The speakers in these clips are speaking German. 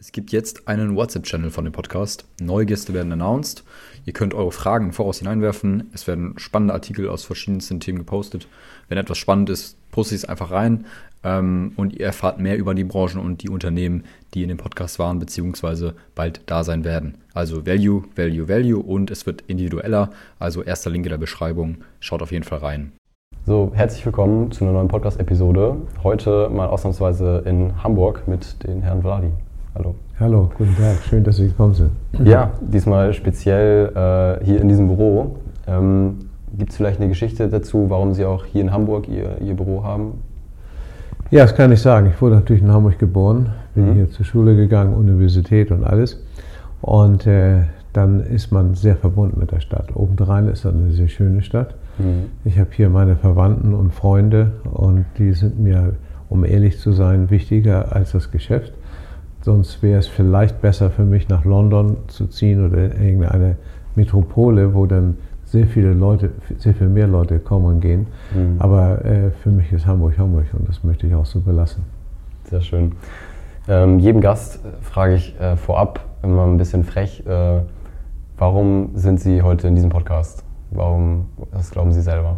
Es gibt jetzt einen WhatsApp-Channel von dem Podcast. Neue Gäste werden announced. Ihr könnt eure Fragen voraus hineinwerfen. Es werden spannende Artikel aus verschiedensten Themen gepostet. Wenn etwas spannend ist, poste ich es einfach rein. Ähm, und ihr erfahrt mehr über die Branchen und die Unternehmen, die in dem Podcast waren, beziehungsweise bald da sein werden. Also Value, Value, Value und es wird individueller. Also erster Link in der Beschreibung. Schaut auf jeden Fall rein. So, herzlich willkommen zu einer neuen Podcast-Episode. Heute mal ausnahmsweise in Hamburg mit den Herrn Vladi. Hallo. Hallo, guten Tag. Schön, dass Sie gekommen sind. Ja, diesmal speziell äh, hier in diesem Büro. Ähm, Gibt es vielleicht eine Geschichte dazu, warum Sie auch hier in Hamburg Ihr, Ihr Büro haben? Ja, das kann ich sagen. Ich wurde natürlich in Hamburg geboren, bin mhm. hier zur Schule gegangen, Universität und alles. Und äh, dann ist man sehr verbunden mit der Stadt. Obendrein ist das eine sehr schöne Stadt. Mhm. Ich habe hier meine Verwandten und Freunde und die sind mir, um ehrlich zu sein, wichtiger als das Geschäft. Sonst wäre es vielleicht besser für mich, nach London zu ziehen oder irgendeine Metropole, wo dann sehr viele Leute, sehr viel mehr Leute kommen und gehen. Mhm. Aber äh, für mich ist Hamburg Hamburg und das möchte ich auch so belassen. Sehr schön. Ähm, jedem Gast frage ich äh, vorab immer ein bisschen frech, äh, warum sind Sie heute in diesem Podcast? Warum, was glauben Sie selber?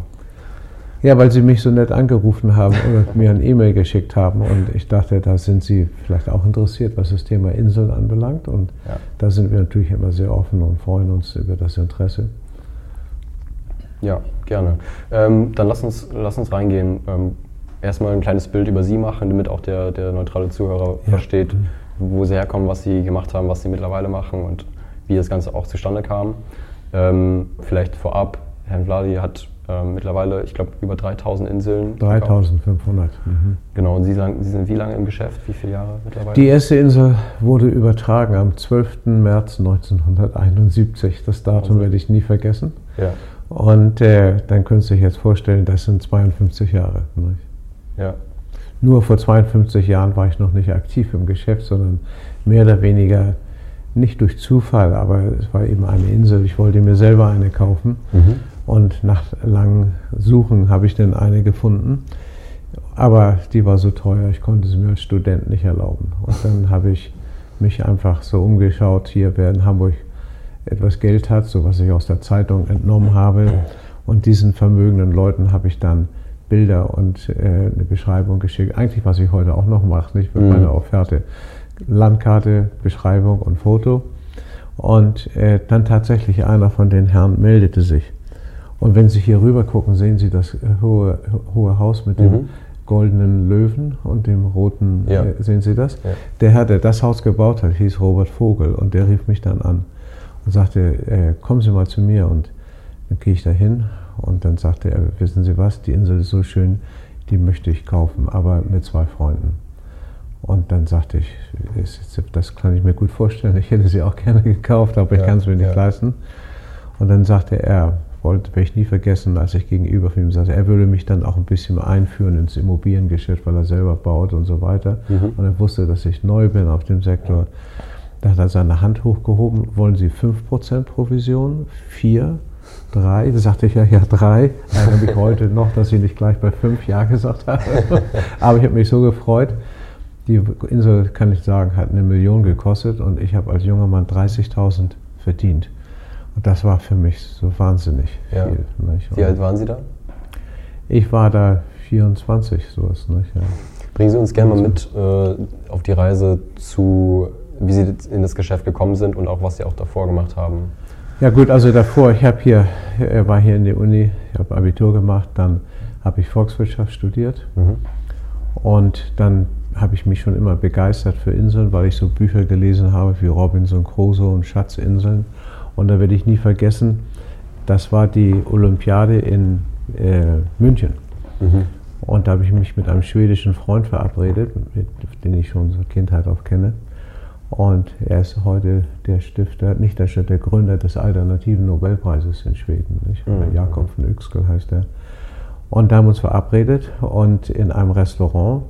Ja, weil Sie mich so nett angerufen haben oder mir ein E-Mail geschickt haben und ich dachte, da sind Sie vielleicht auch interessiert, was das Thema Inseln anbelangt und ja. da sind wir natürlich immer sehr offen und freuen uns über das Interesse. Ja, gerne. Ähm, dann lass uns, lass uns reingehen. Ähm, erstmal ein kleines Bild über Sie machen, damit auch der, der neutrale Zuhörer ja. versteht, wo Sie herkommen, was Sie gemacht haben, was Sie mittlerweile machen und wie das Ganze auch zustande kam. Ähm, vielleicht vorab, Herrn Vladi hat ähm, mittlerweile, ich glaube, über 3000 Inseln. 3500. Mhm. Genau, und Sie, sagen, Sie sind wie lange im Geschäft? Wie viele Jahre mittlerweile? Die erste Insel wurde übertragen am 12. März 1971. Das Datum werde ich nie vergessen. Ja. Und äh, dann können Sie sich jetzt vorstellen, das sind 52 Jahre. Nicht? Ja. Nur vor 52 Jahren war ich noch nicht aktiv im Geschäft, sondern mehr oder weniger nicht durch Zufall, aber es war eben eine Insel. Ich wollte mir selber eine kaufen. Mhm. Und nach langem Suchen habe ich dann eine gefunden. Aber die war so teuer, ich konnte sie mir als Student nicht erlauben. Und dann habe ich mich einfach so umgeschaut, hier wer in Hamburg etwas Geld hat, so was ich aus der Zeitung entnommen habe. Und diesen vermögenden Leuten habe ich dann Bilder und äh, eine Beschreibung geschickt. Eigentlich, was ich heute auch noch mache, nicht mit mhm. meiner Offerte. Landkarte, Beschreibung und Foto. Und äh, dann tatsächlich einer von den Herren meldete sich. Und wenn Sie hier rüber gucken, sehen Sie das hohe, hohe Haus mit dem mhm. goldenen Löwen und dem roten, ja. äh, sehen Sie das? Ja. Der Herr, der das Haus gebaut hat, hieß Robert Vogel und der rief mich dann an und sagte, äh, kommen Sie mal zu mir und dann gehe ich da hin und dann sagte er, wissen Sie was, die Insel ist so schön, die möchte ich kaufen, aber mit zwei Freunden. Und dann sagte ich, das kann ich mir gut vorstellen, ich hätte sie auch gerne gekauft, aber ich kann es mir nicht ja. leisten. Und dann sagte er, wollte, werde ich nie vergessen, als ich gegenüber von ihm sagte, er würde mich dann auch ein bisschen einführen ins Immobiliengeschäft, weil er selber baut und so weiter. Mhm. Und er wusste, dass ich neu bin auf dem Sektor. Da hat er seine Hand hochgehoben, wollen Sie 5% Provision? 4? 3? Da sagte ich, ja, ja, 3. Ärgere mich heute noch, dass ich nicht gleich bei 5 Ja gesagt habe. Aber ich habe mich so gefreut. Die Insel, kann ich sagen, hat eine Million gekostet und ich habe als junger Mann 30.000 verdient. Und das war für mich so wahnsinnig ja. viel. Wie alt waren Sie da? Ich war da 24, sowas. Nicht? Ja. Bringen Sie uns gerne mal mit äh, auf die Reise zu, wie Sie in das Geschäft gekommen sind und auch was Sie auch davor gemacht haben. Ja gut, also davor, ich habe hier, war hier in der Uni, ich habe Abitur gemacht, dann habe ich Volkswirtschaft studiert mhm. und dann habe ich mich schon immer begeistert für Inseln, weil ich so Bücher gelesen habe wie Robinson Crusoe und Schatzinseln und da werde ich nie vergessen, das war die Olympiade in äh, München. Mhm. Und da habe ich mich mit einem schwedischen Freund verabredet, mit, den ich schon zur Kindheit auch kenne. Und er ist heute der Stifter, nicht der Stifter, der Gründer des alternativen Nobelpreises in Schweden. Mhm. Jakob von Yxkull heißt er. Und da haben wir uns verabredet und in einem Restaurant.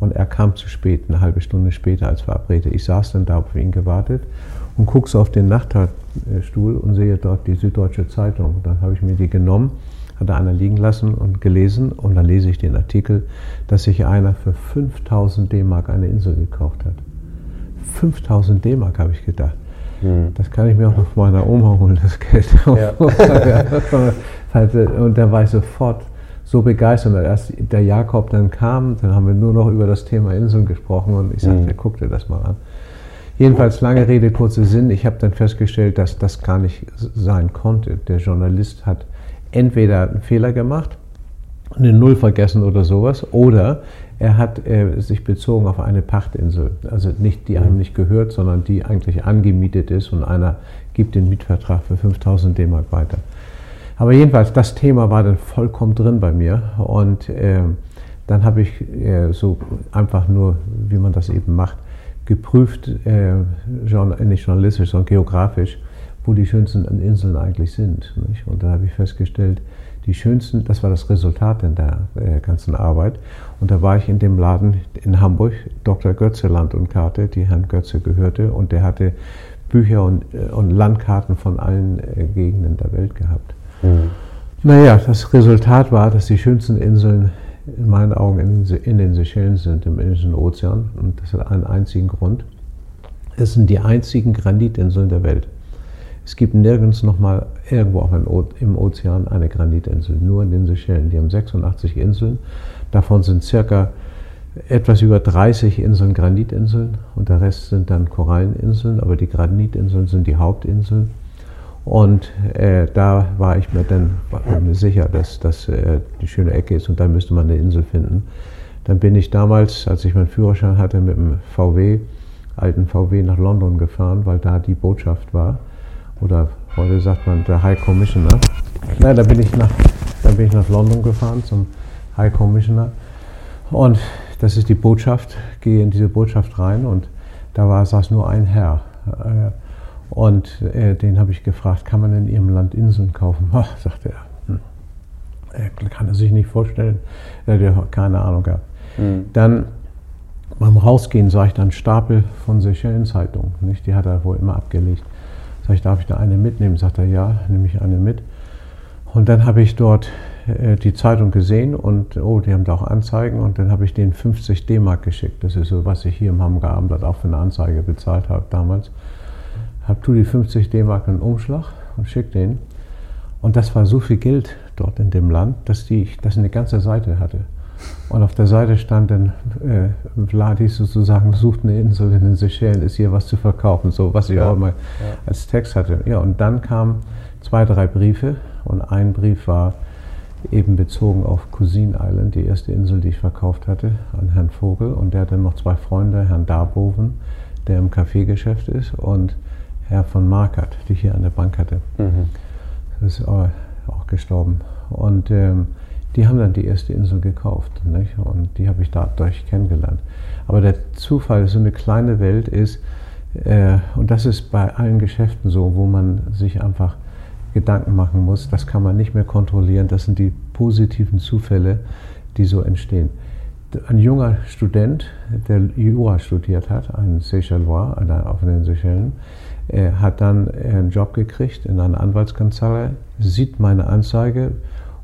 Und er kam zu spät, eine halbe Stunde später als verabredet. Ich saß dann da, auf ihn gewartet und gucke so auf den Nachtstuhl und sehe dort die Süddeutsche Zeitung. Dann habe ich mir die genommen, hatte einer liegen lassen und gelesen und dann lese ich den Artikel, dass sich einer für 5000 D-Mark eine Insel gekauft hat. 5000 D-Mark, habe ich gedacht. Hm. Das kann ich mir auch noch von meiner Oma holen, das Geld. Ja. und da war ich sofort so begeistert. Als der Jakob dann kam, dann haben wir nur noch über das Thema Inseln gesprochen und ich sagte, mhm. guck dir das mal an. Jedenfalls lange Rede, kurzer Sinn. Ich habe dann festgestellt, dass das gar nicht sein konnte. Der Journalist hat entweder einen Fehler gemacht, eine Null vergessen oder sowas, oder er hat äh, sich bezogen auf eine Pachtinsel. Also nicht die einem nicht gehört, sondern die eigentlich angemietet ist und einer gibt den Mietvertrag für 5000 D-Mark weiter. Aber jedenfalls, das Thema war dann vollkommen drin bei mir und äh, dann habe ich äh, so einfach nur, wie man das eben macht, geprüft, äh, nicht journalistisch, sondern geografisch, wo die schönsten Inseln eigentlich sind. Nicht? Und da habe ich festgestellt, die schönsten, das war das Resultat in der äh, ganzen Arbeit. Und da war ich in dem Laden in Hamburg, Dr. Götze Land und Karte, die Herrn Götze gehörte, und der hatte Bücher und, äh, und Landkarten von allen äh, Gegenden der Welt gehabt. Mhm. Naja, das Resultat war, dass die schönsten Inseln in meinen Augen in, in den Seychellen sind, im Indischen Ozean. Und das hat einen einzigen Grund. Es sind die einzigen Granitinseln der Welt. Es gibt nirgends nochmal irgendwo auch im Ozean eine Granitinsel, nur in den Seychellen. Die haben 86 Inseln, davon sind circa etwas über 30 Inseln Granitinseln und der Rest sind dann Koralleninseln, aber die Granitinseln sind die Hauptinseln. Und äh, da war ich mir dann sicher, dass das äh, die schöne Ecke ist und da müsste man eine Insel finden. Dann bin ich damals, als ich meinen Führerschein hatte, mit dem VW, alten VW nach London gefahren, weil da die Botschaft war oder heute sagt man der High Commissioner. Nein, da bin ich nach, dann bin ich nach London gefahren zum High Commissioner und das ist die Botschaft, gehe in diese Botschaft rein und da war, saß nur ein Herr. Äh, und äh, den habe ich gefragt, kann man in Ihrem Land Inseln kaufen? Ach, sagte er. Hm. Er kann er sich nicht vorstellen. Er hat keine Ahnung gehabt. Mhm. Dann beim Rausgehen sah ich dann Stapel von Seychellen-Zeitungen. Die hat er wohl immer abgelegt. Sag ich, darf ich da eine mitnehmen? Sagt er, ja, nehme ich eine mit. Und dann habe ich dort äh, die Zeitung gesehen und, oh, die haben da auch Anzeigen und dann habe ich denen 50 D-Mark geschickt. Das ist so, was ich hier im Hamburger Abendblatt auch für eine Anzeige bezahlt habe damals. Habe tu die 50 D-Mark in den Umschlag und schick den. Und das war so viel Geld dort in dem Land, dass die, das eine ganze Seite hatte. Und auf der Seite stand dann, äh, Vladi sozusagen sucht eine Insel in den Seychellen, ist hier was zu verkaufen, so was ich ja, auch mal ja. als Text hatte. Ja, und dann kamen zwei, drei Briefe und ein Brief war eben bezogen auf Cousin Island, die erste Insel, die ich verkauft hatte, an Herrn Vogel. Und der hatte noch zwei Freunde, Herrn Darboven, der im Kaffeegeschäft ist, und Herr von Markert, die ich hier an der Bank hatte. Mhm. Das ist auch, auch gestorben. Und ähm, die haben dann die erste Insel gekauft. Nicht? Und die habe ich dadurch kennengelernt. Aber der Zufall, so eine kleine Welt ist, äh, und das ist bei allen Geschäften so, wo man sich einfach Gedanken machen muss, das kann man nicht mehr kontrollieren. Das sind die positiven Zufälle, die so entstehen. Ein junger Student, der Jura studiert hat, ein Seychellois auf den Seychellen, er hat dann einen Job gekriegt in einer Anwaltskanzlei, sieht meine Anzeige,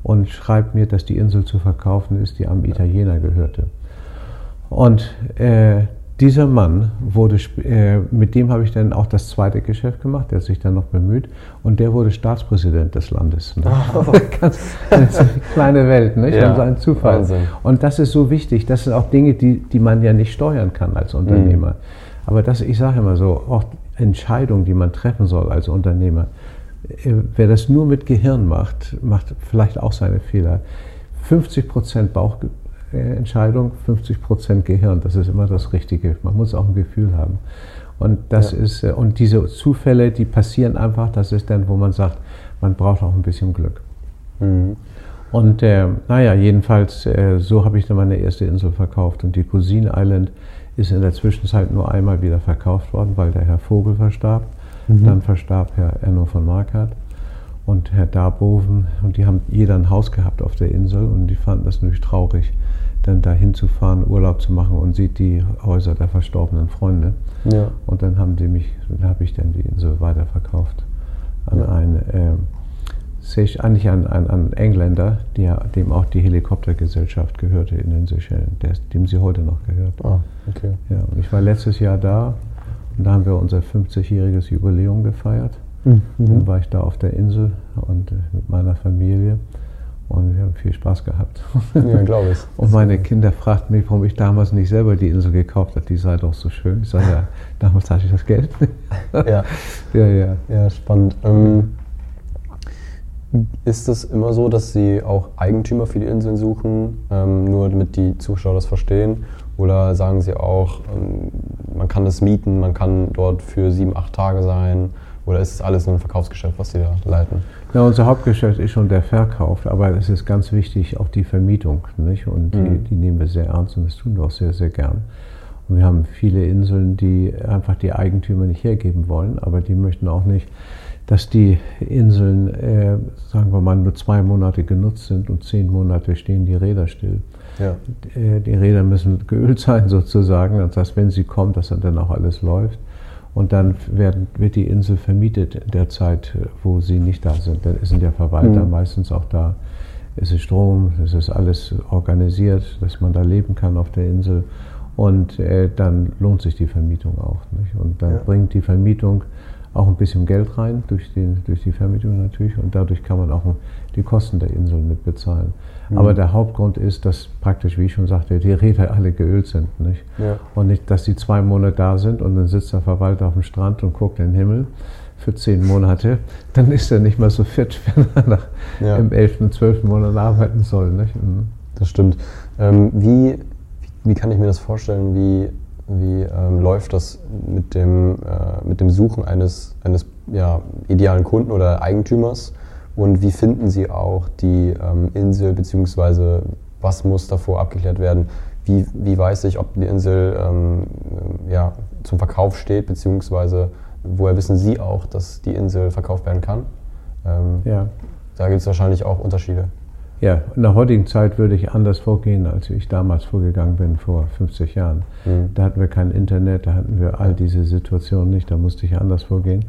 und schreibt mir, dass die Insel zu verkaufen ist, die am Italiener gehörte. Und äh, dieser Mann wurde, äh, mit dem habe ich dann auch das zweite Geschäft gemacht, der hat sich dann noch bemüht und der wurde Staatspräsident des Landes. Ne? Oh. Ganz, ganz kleine Welt, nicht? Ja. Und so ein Zufall. Wahnsinn. Und das ist so wichtig. Das sind auch Dinge, die, die man ja nicht steuern kann als Unternehmer. Mhm. Aber das, ich sage immer so, auch Entscheidungen, die man treffen soll als Unternehmer, äh, wer das nur mit Gehirn macht, macht vielleicht auch seine Fehler. 50 Prozent Bauchentscheidung, 50 Prozent Gehirn, das ist immer das Richtige. Man muss auch ein Gefühl haben. Und das ja. ist, äh, und diese Zufälle, die passieren einfach, das ist dann, wo man sagt, man braucht auch ein bisschen Glück. Mhm. Und äh, naja, jedenfalls, äh, so habe ich dann meine erste Insel verkauft. Und die Cousine Island ist in der Zwischenzeit nur einmal wieder verkauft worden, weil der Herr Vogel verstarb. Mhm. Dann verstarb Herr Enno von Markert und Herr Darboven und die haben jeder ein Haus gehabt auf der Insel und die fanden das natürlich traurig, dann da hinzufahren, Urlaub zu machen und sieht die Häuser der verstorbenen Freunde. Ja. Und dann haben die mich, dann habe ich dann die Insel weiterverkauft an ja. einen, äh, eigentlich an einen Engländer, der, dem auch die Helikoptergesellschaft gehörte in den Seychellen, der, dem sie heute noch gehört. Ah, okay. Ja, und ich war letztes Jahr da Und da haben wir unser 50-jähriges Jubiläum gefeiert. Mhm. Dann war ich da auf der Insel und äh, mit meiner Familie. Und wir haben viel Spaß gehabt. Ja, glaube ich. Und meine Kinder fragten mich, warum ich damals nicht selber die Insel gekauft habe. Die sei doch so schön. Ich sage, ja, damals hatte ich das Geld. ja. ja, ja. Ja, spannend. Ähm, ist es immer so, dass Sie auch Eigentümer für die Inseln suchen, ähm, nur damit die Zuschauer das verstehen? Oder sagen Sie auch, ähm, man kann es mieten, man kann dort für sieben, acht Tage sein? Oder ist es alles nur ein Verkaufsgeschäft, was Sie da leiten? Ja, unser Hauptgeschäft ist schon der Verkauf, aber es ist ganz wichtig auch die Vermietung. Nicht? Und die, mhm. die nehmen wir sehr ernst und das tun wir auch sehr, sehr gern. Und wir haben viele Inseln, die einfach die Eigentümer nicht hergeben wollen, aber die möchten auch nicht, dass die Inseln, äh, sagen wir mal, nur zwei Monate genutzt sind und zehn Monate stehen die Räder still. Ja. Äh, die Räder müssen geölt sein sozusagen, das heißt, wenn sie kommen, dass dann auch alles läuft. Und dann werden, wird die Insel vermietet in der Zeit, wo sie nicht da sind. Dann sind ja Verwalter mhm. meistens auch da. Es ist Strom, es ist alles organisiert, dass man da leben kann auf der Insel. Und äh, dann lohnt sich die Vermietung auch. Nicht? Und dann ja. bringt die Vermietung auch ein bisschen Geld rein, durch, den, durch die Vermietung natürlich. Und dadurch kann man auch die Kosten der Insel mit bezahlen. Mhm. Aber der Hauptgrund ist, dass praktisch, wie ich schon sagte, die Räder alle geölt sind. Nicht? Ja. Und nicht, dass die zwei Monate da sind und dann sitzt der Verwalter auf dem Strand und guckt in den Himmel für zehn Monate, dann ist er nicht mehr so fit, wenn er nach ja. im elften, zwölften Monat arbeiten soll. Nicht? Mhm. Das stimmt. Ähm, wie, wie kann ich mir das vorstellen? Wie, wie ähm, läuft das mit dem, äh, mit dem Suchen eines, eines ja, idealen Kunden oder Eigentümers? Und wie finden Sie auch die ähm, Insel, beziehungsweise was muss davor abgeklärt werden? Wie, wie weiß ich, ob die Insel ähm, ja, zum Verkauf steht, beziehungsweise woher wissen Sie auch, dass die Insel verkauft werden kann? Ähm, ja. Da gibt es wahrscheinlich auch Unterschiede. Ja, in der heutigen Zeit würde ich anders vorgehen, als ich damals vorgegangen bin, vor 50 Jahren. Mhm. Da hatten wir kein Internet, da hatten wir all diese Situationen nicht, da musste ich anders vorgehen.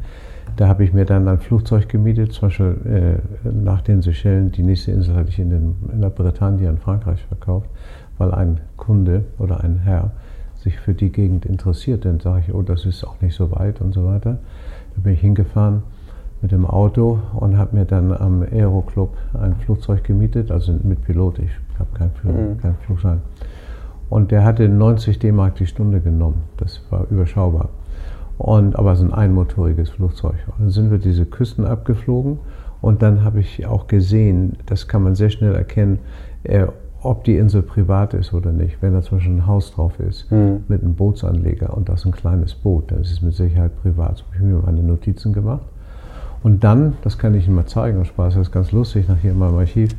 Da habe ich mir dann ein Flugzeug gemietet, zum Beispiel äh, nach den Seychellen. Die nächste Insel hatte ich in, den, in der Bretagne in Frankreich verkauft, weil ein Kunde oder ein Herr sich für die Gegend interessiert. Dann sage ich, oh, das ist auch nicht so weit und so weiter. Da bin ich hingefahren mit dem Auto und habe mir dann am Aeroclub ein Flugzeug gemietet, also mit Pilot. Ich habe keinen Flug, mhm. kein Flugschein. Und der hatte 90 D-Mark die Stunde genommen. Das war überschaubar. Und, aber es ist ein einmotoriges Flugzeug. Und dann sind wir diese Küsten abgeflogen und dann habe ich auch gesehen, das kann man sehr schnell erkennen, äh, ob die Insel privat ist oder nicht. Wenn da zum Beispiel ein Haus drauf ist mhm. mit einem Bootsanleger und das ist ein kleines Boot, dann ist es mit Sicherheit privat. So habe ich mir meine Notizen gemacht. Und dann, das kann ich Ihnen mal zeigen, Spaß, das ist ganz lustig, nach hier in meinem Archiv,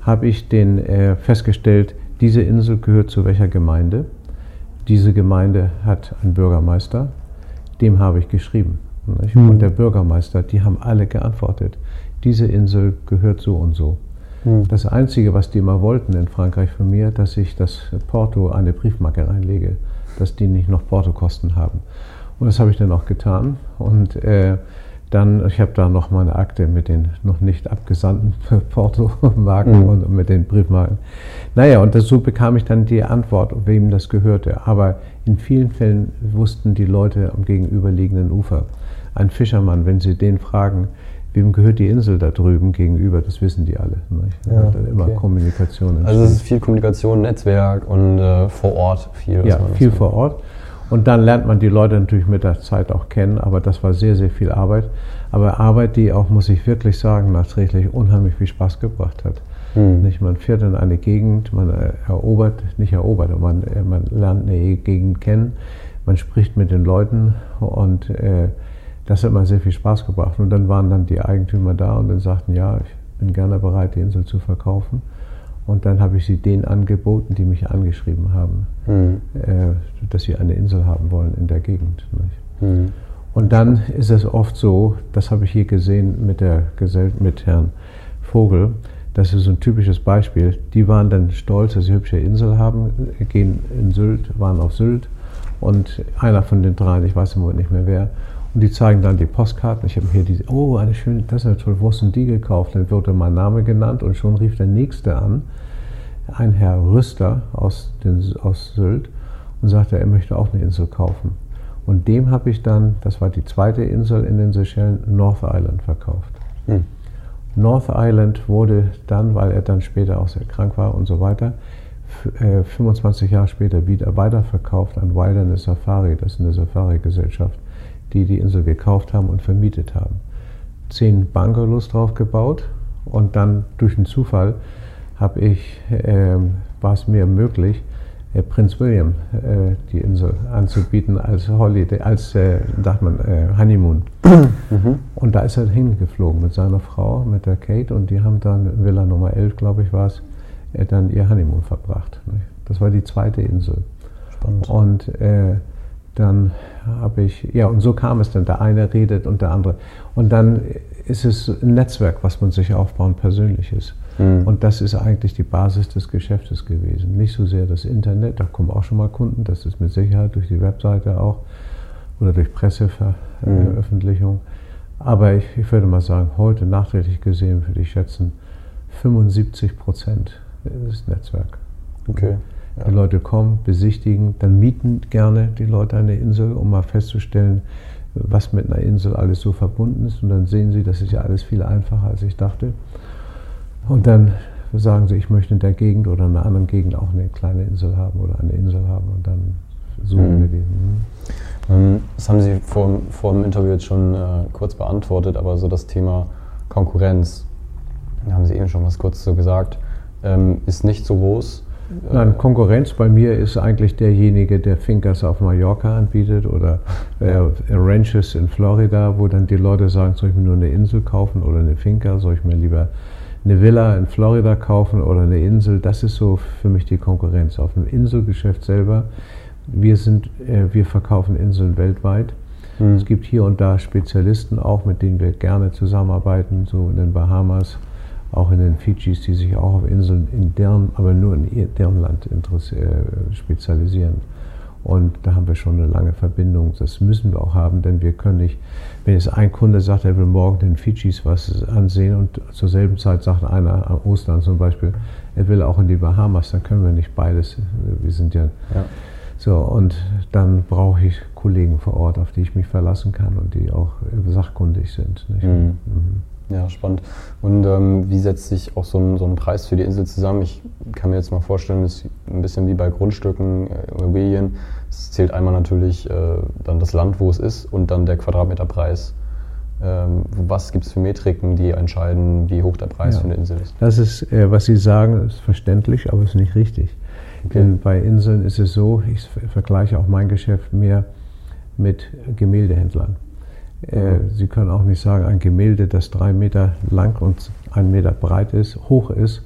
habe ich den, äh, festgestellt, diese Insel gehört zu welcher Gemeinde. Diese Gemeinde hat einen Bürgermeister, dem habe ich geschrieben. Mhm. Und der Bürgermeister, die haben alle geantwortet. Diese Insel gehört so und so. Mhm. Das Einzige, was die mal wollten in Frankreich von mir, dass ich das Porto eine Briefmarke reinlege, dass die nicht noch Portokosten haben. Und das habe ich dann auch getan. Und äh, dann, ich habe da noch meine Akte mit den noch nicht abgesandten Portomarken mhm. und mit den Briefmarken. Naja, und so bekam ich dann die Antwort, wem das gehörte. Aber in vielen Fällen wussten die Leute am gegenüberliegenden Ufer. Ein Fischermann, wenn sie den fragen, wem gehört die Insel da drüben gegenüber, das wissen die alle. Ja, immer okay. Kommunikation. Also es ist viel Kommunikation, Netzwerk und äh, vor Ort viel. Ja, viel vor Ort. Und dann lernt man die Leute natürlich mit der Zeit auch kennen, aber das war sehr, sehr viel Arbeit. Aber Arbeit, die auch, muss ich wirklich sagen, nachträglich unheimlich viel Spaß gebracht hat. Mhm. Nicht, man fährt in eine Gegend, man erobert, nicht erobert, man, man lernt eine Gegend kennen, man spricht mit den Leuten und äh, das hat mir sehr viel Spaß gebracht. Und dann waren dann die Eigentümer da und dann sagten, ja, ich bin gerne bereit, die Insel zu verkaufen. Und dann habe ich sie denen angeboten, die mich angeschrieben haben, mhm. äh, dass sie eine Insel haben wollen in der Gegend. Mhm. Und dann ist es oft so, das habe ich hier gesehen mit, der Gesell mit Herrn Vogel, das ist so ein typisches Beispiel. Die waren dann stolz, dass sie eine hübsche Insel haben, gehen in Sylt, waren auf Sylt und einer von den dreien, ich weiß im Moment nicht mehr wer, und die zeigen dann die Postkarten. Ich habe hier diese, oh, eine schöne, das ist ja toll, wo hast du die gekauft? Dann wurde mein Name genannt und schon rief der Nächste an, ein Herr Rüster aus, den, aus Sylt, und sagte, er möchte auch eine Insel kaufen. Und dem habe ich dann, das war die zweite Insel in den Seychellen, North Island verkauft. Hm. North Island wurde dann, weil er dann später auch sehr krank war und so weiter, 25 äh, Jahre später wieder weiterverkauft an Wilderness Safari. Das ist eine Safari-Gesellschaft, die die Insel gekauft haben und vermietet haben. Zehn Bungalows drauf gebaut und dann durch einen Zufall habe ich, äh, war es mir möglich, äh, Prinz William äh, die Insel anzubieten als Holiday, als, äh, sagt man, äh, Honeymoon. Mhm. Und da ist er hingeflogen mit seiner Frau, mit der Kate, und die haben dann Villa Nummer 11, glaube ich, war es, äh, dann ihr Honeymoon verbracht. Ne? Das war die zweite Insel. Spannend. Und äh, dann habe ich, ja, und so kam es dann. Der eine redet und der andere. Und dann ist es ein Netzwerk, was man sich aufbaut, persönliches. Mhm. Und das ist eigentlich die Basis des Geschäftes gewesen. Nicht so sehr das Internet, da kommen auch schon mal Kunden, das ist mit Sicherheit durch die Webseite auch oder durch Presseveröffentlichung. Mhm. Aber ich, ich würde mal sagen, heute nachträglich gesehen würde ich schätzen, 75 Prozent ist Netzwerk. Okay. Ja. Die Leute kommen, besichtigen, dann mieten gerne die Leute eine Insel, um mal festzustellen, was mit einer Insel alles so verbunden ist. Und dann sehen sie, das ist ja alles viel einfacher, als ich dachte. Und dann sagen sie, ich möchte in der Gegend oder in einer anderen Gegend auch eine kleine Insel haben oder eine Insel haben. Und dann suchen mhm. wir die. Mhm. Ähm, das haben Sie vor, vor dem Interview jetzt schon äh, kurz beantwortet, aber so das Thema Konkurrenz, da haben Sie eben schon was kurz so gesagt, ähm, ist nicht so groß. Nein, Konkurrenz bei mir ist eigentlich derjenige, der Finkers auf Mallorca anbietet oder äh, Ranches in Florida, wo dann die Leute sagen, soll ich mir nur eine Insel kaufen oder eine Finca, soll ich mir lieber eine Villa in Florida kaufen oder eine Insel. Das ist so für mich die Konkurrenz. Auf dem Inselgeschäft selber, wir, sind, äh, wir verkaufen Inseln weltweit. Mhm. Es gibt hier und da Spezialisten auch, mit denen wir gerne zusammenarbeiten, so in den Bahamas auch in den Fidschis, die sich auch auf Inseln in deren, aber nur in deren Land äh, spezialisieren. Und da haben wir schon eine lange Verbindung. Das müssen wir auch haben, denn wir können nicht, wenn jetzt ein Kunde sagt, er will morgen den Fidschis was ansehen und zur selben Zeit sagt einer am Ostern zum Beispiel, er will auch in die Bahamas, dann können wir nicht beides. Wir sind ja, ja. so und dann brauche ich Kollegen vor Ort, auf die ich mich verlassen kann und die auch sachkundig sind. Mhm. Mhm. Ja, spannend. Und ähm, wie setzt sich auch so ein, so ein Preis für die Insel zusammen? Ich kann mir jetzt mal vorstellen, das ist ein bisschen wie bei Grundstücken, äh, Immobilien. Es zählt einmal natürlich äh, dann das Land, wo es ist, und dann der Quadratmeterpreis. Ähm, was gibt es für Metriken, die entscheiden, wie hoch der Preis ja. für eine Insel ist? Das ist, äh, was Sie sagen, ist verständlich, aber ist nicht richtig. Okay. Denn bei Inseln ist es so, ich vergleiche auch mein Geschäft mehr mit Gemäldehändlern. Äh, Sie können auch nicht sagen, ein Gemälde, das drei Meter lang und ein Meter breit ist, hoch ist,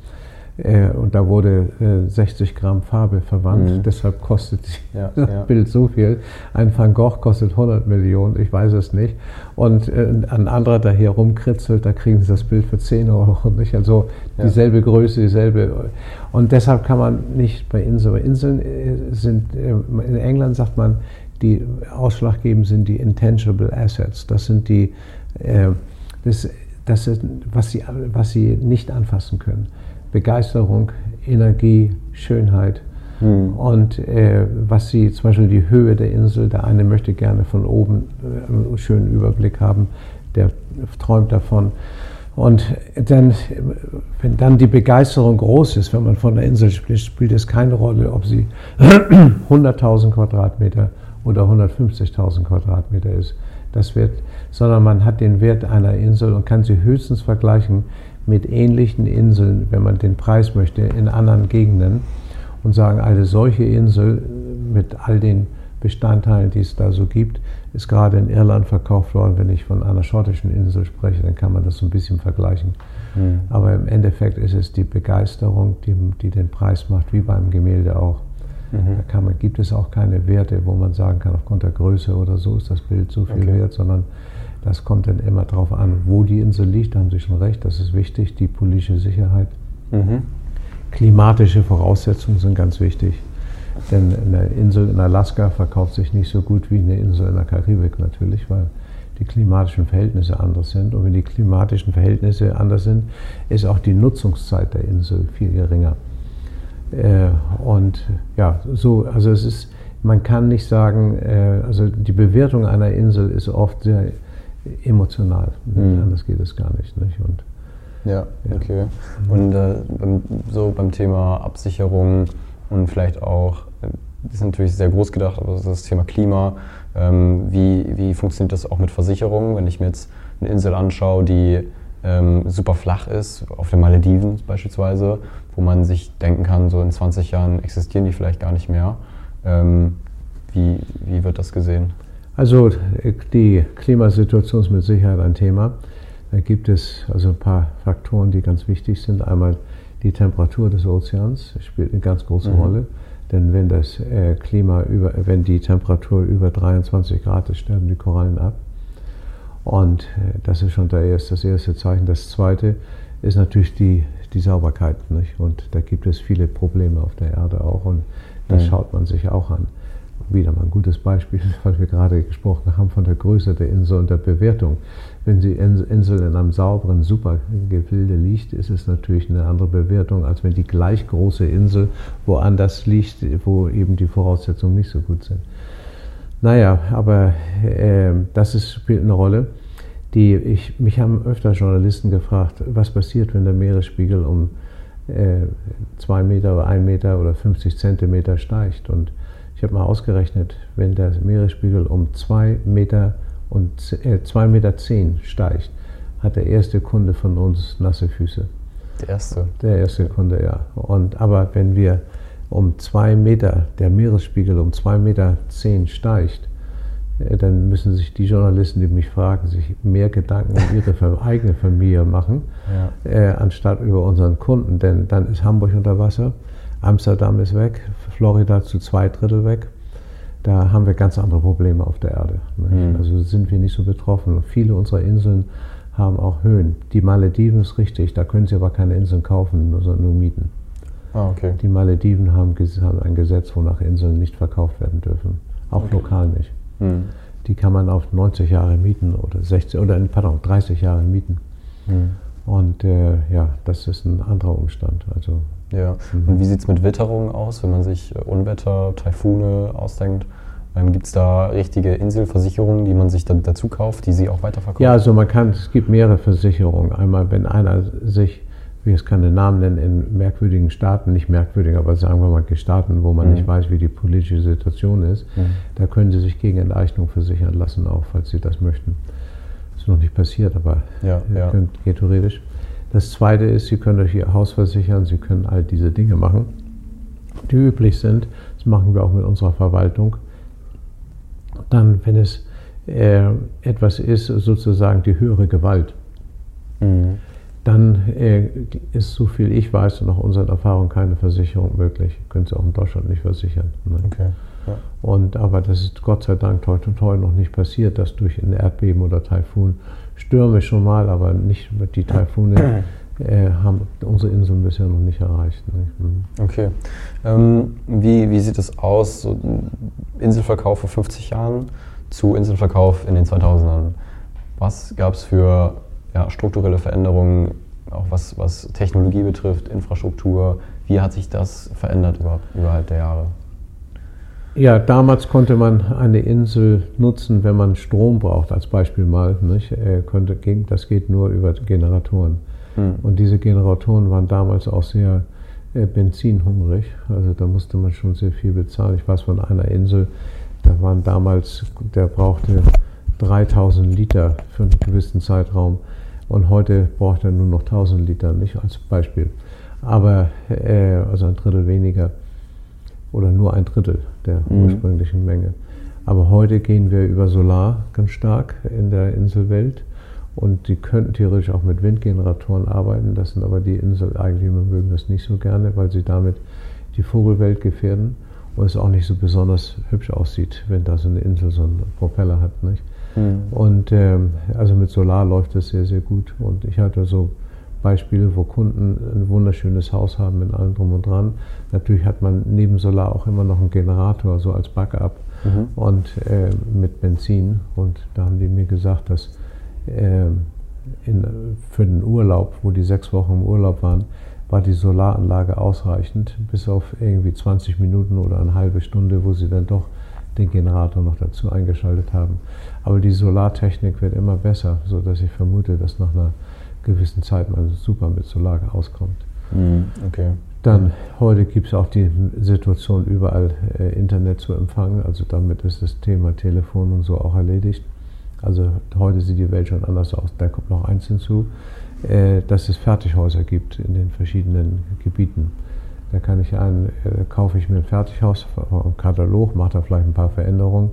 und da wurde 60 Gramm Farbe verwandt, mhm. deshalb kostet ja, das ja. Bild so viel. Ein Van Gogh kostet 100 Millionen, ich weiß es nicht. Und ein anderer, der hier rumkritzelt, da kriegen Sie das Bild für 10 Euro. Nicht? Also dieselbe ja. Größe, dieselbe. Und deshalb kann man nicht bei Inseln, bei Inseln sind, in England sagt man, die ausschlaggebend sind die intangible assets. Das sind die, äh, das, das ist, was, sie, was sie nicht anfassen können. Begeisterung, Energie, Schönheit. Hm. Und äh, was sie, zum Beispiel die Höhe der Insel, der eine möchte gerne von oben äh, einen schönen Überblick haben, der träumt davon. Und dann, wenn dann die Begeisterung groß ist, wenn man von der Insel spricht, spielt es keine Rolle, ob sie 100.000 Quadratmeter oder 150.000 Quadratmeter ist. Das wird, sondern man hat den Wert einer Insel und kann sie höchstens vergleichen mit ähnlichen Inseln, wenn man den Preis möchte, in anderen Gegenden und sagen, eine solche Insel mit all den Bestandteilen, die es da so gibt, ist gerade in Irland verkauft worden. Wenn ich von einer schottischen Insel spreche, dann kann man das so ein bisschen vergleichen. Mhm. Aber im Endeffekt ist es die Begeisterung, die, die den Preis macht, wie beim Gemälde auch. Mhm. Da man, gibt es auch keine Werte, wo man sagen kann, aufgrund der Größe oder so ist das Bild so viel okay. wert, sondern das kommt dann immer darauf an, wo die Insel liegt. Da haben Sie schon recht, das ist wichtig, die politische Sicherheit. Mhm. Klimatische Voraussetzungen sind ganz wichtig. Denn eine Insel in Alaska verkauft sich nicht so gut wie eine Insel in der Karibik natürlich, weil die klimatischen Verhältnisse anders sind. Und wenn die klimatischen Verhältnisse anders sind, ist auch die Nutzungszeit der Insel viel geringer. Äh, und ja, so, also es ist man kann nicht sagen, äh, also die Bewertung einer Insel ist oft sehr emotional. Mhm. Anders geht es gar nicht. nicht? Und, ja, ja, okay. Und äh, so beim Thema Absicherung und vielleicht auch, das äh, ist natürlich sehr groß gedacht, aber das Thema Klima, ähm, wie, wie funktioniert das auch mit Versicherungen? Wenn ich mir jetzt eine Insel anschaue, die ähm, super flach ist, auf den Malediven beispielsweise, wo man sich denken kann, so in 20 Jahren existieren die vielleicht gar nicht mehr. Ähm, wie, wie wird das gesehen? Also die Klimasituation ist mit Sicherheit ein Thema. Da gibt es also ein paar Faktoren, die ganz wichtig sind. Einmal die Temperatur des Ozeans spielt eine ganz große mhm. Rolle. Denn wenn das äh, Klima über, wenn die Temperatur über 23 Grad ist, sterben die Korallen ab. Und äh, das ist schon das erste Zeichen. Das zweite ist natürlich die, die Sauberkeit. Nicht? Und da gibt es viele Probleme auf der Erde auch. Und das mhm. schaut man sich auch an wieder mal ein gutes Beispiel, weil wir gerade gesprochen haben von der Größe der Insel und der Bewertung. Wenn die Insel in einem sauberen, super Gefilde liegt, ist es natürlich eine andere Bewertung, als wenn die gleich große Insel woanders liegt, wo eben die Voraussetzungen nicht so gut sind. Naja, aber äh, das ist, spielt eine Rolle. Die, ich, mich haben öfter Journalisten gefragt, was passiert, wenn der Meeresspiegel um äh, zwei Meter oder ein Meter oder 50 Zentimeter steigt. Und ich habe mal ausgerechnet, wenn der Meeresspiegel um 2 Meter, und, äh, 2 Meter 10 steigt, hat der erste Kunde von uns nasse Füße. Der erste? Der erste Kunde, ja. Und, aber wenn wir um 2 Meter, der Meeresspiegel um 2 Meter 10 steigt, äh, dann müssen sich die Journalisten, die mich fragen, sich mehr Gedanken um ihre eigene Familie machen, ja. äh, anstatt über unseren Kunden. Denn dann ist Hamburg unter Wasser, Amsterdam ist weg, Florida zu zwei Drittel weg. Da haben wir ganz andere Probleme auf der Erde. Mhm. Also sind wir nicht so betroffen. Viele unserer Inseln haben auch Höhen. Die Malediven ist richtig, da können Sie aber keine Inseln kaufen, sondern nur mieten. Ah, okay. Die Malediven haben, haben, ein Gesetz, wonach Inseln nicht verkauft werden dürfen. Auch okay. lokal nicht. Mhm. Die kann man auf 90 Jahre mieten oder 60 oder pardon, 30 Jahre mieten. Mhm. Und äh, ja, das ist ein anderer Umstand. Also ja, mhm. und wie sieht es mit Witterungen aus, wenn man sich äh, Unwetter, Taifune ausdenkt? Ähm, Gibt es da richtige Inselversicherungen, die man sich da, dazu kauft, die Sie auch weiterverkaufen? Ja, also man kann, es gibt mehrere Versicherungen. Einmal, wenn einer sich, wie es keine Namen nennen, in merkwürdigen Staaten, nicht merkwürdig, aber sagen wir mal Staaten, wo man mhm. nicht weiß, wie die politische Situation ist, mhm. da können Sie sich gegen Enteignung versichern lassen, auch falls Sie das möchten. Das ist noch nicht passiert, aber ja, ja. geht theoretisch. Das Zweite ist, Sie können euch Ihr Haus versichern, Sie können all diese Dinge machen, die üblich sind. Das machen wir auch mit unserer Verwaltung. Dann, wenn es äh, etwas ist, sozusagen die höhere Gewalt, mhm. dann äh, ist, so viel ich weiß und nach unseren Erfahrungen, keine Versicherung möglich. Können Sie auch in Deutschland nicht versichern. Ne? Okay. Ja. Und, aber das ist Gott sei Dank toi, toi, toi noch nicht passiert, dass durch ein Erdbeben oder Taifun Stürme schon mal, aber nicht die Taifune äh, haben unsere Inseln bisher noch nicht erreicht. Ne? Mhm. Okay. Ähm, wie, wie sieht es aus, so Inselverkauf vor 50 Jahren zu Inselverkauf in den 2000ern? Was gab es für ja, strukturelle Veränderungen, auch was, was Technologie betrifft, Infrastruktur? Wie hat sich das verändert überhaupt überhalb der Jahre? Ja, damals konnte man eine Insel nutzen, wenn man Strom braucht, als Beispiel mal. Nicht? Äh, konnte, ging, das geht nur über Generatoren. Hm. Und diese Generatoren waren damals auch sehr äh, benzinhungrig. Also da musste man schon sehr viel bezahlen. Ich weiß von einer Insel, da waren damals, der brauchte 3000 Liter für einen gewissen Zeitraum. Und heute braucht er nur noch 1000 Liter, nicht als Beispiel. Aber, äh, also ein Drittel weniger oder nur ein Drittel der mhm. ursprünglichen Menge. Aber heute gehen wir über Solar ganz stark in der Inselwelt und die könnten theoretisch auch mit Windgeneratoren arbeiten. Das sind aber die Inseleigentümer mögen das nicht so gerne, weil sie damit die Vogelwelt gefährden und es auch nicht so besonders hübsch aussieht, wenn da so eine Insel so einen Propeller hat. Nicht? Mhm. Und ähm, also mit Solar läuft das sehr, sehr gut. Und ich hatte so Beispiele, wo Kunden ein wunderschönes Haus haben mit allem drum und dran. Natürlich hat man neben Solar auch immer noch einen Generator, so als Backup mhm. und äh, mit Benzin. Und da haben die mir gesagt, dass äh, in, für den Urlaub, wo die sechs Wochen im Urlaub waren, war die Solaranlage ausreichend, bis auf irgendwie 20 Minuten oder eine halbe Stunde, wo sie dann doch den Generator noch dazu eingeschaltet haben. Aber die Solartechnik wird immer besser, sodass ich vermute, dass nach einer gewissen Zeit man super mit Solar auskommt. Mhm, okay. Dann heute gibt es auch die Situation, überall äh, Internet zu empfangen. Also damit ist das Thema Telefon und so auch erledigt. Also heute sieht die Welt schon anders aus. Da kommt noch eins hinzu, äh, dass es Fertighäuser gibt in den verschiedenen Gebieten. Da kann ich einen, äh, kaufe ich mir ein Fertighaus, einen Katalog, mache da vielleicht ein paar Veränderungen.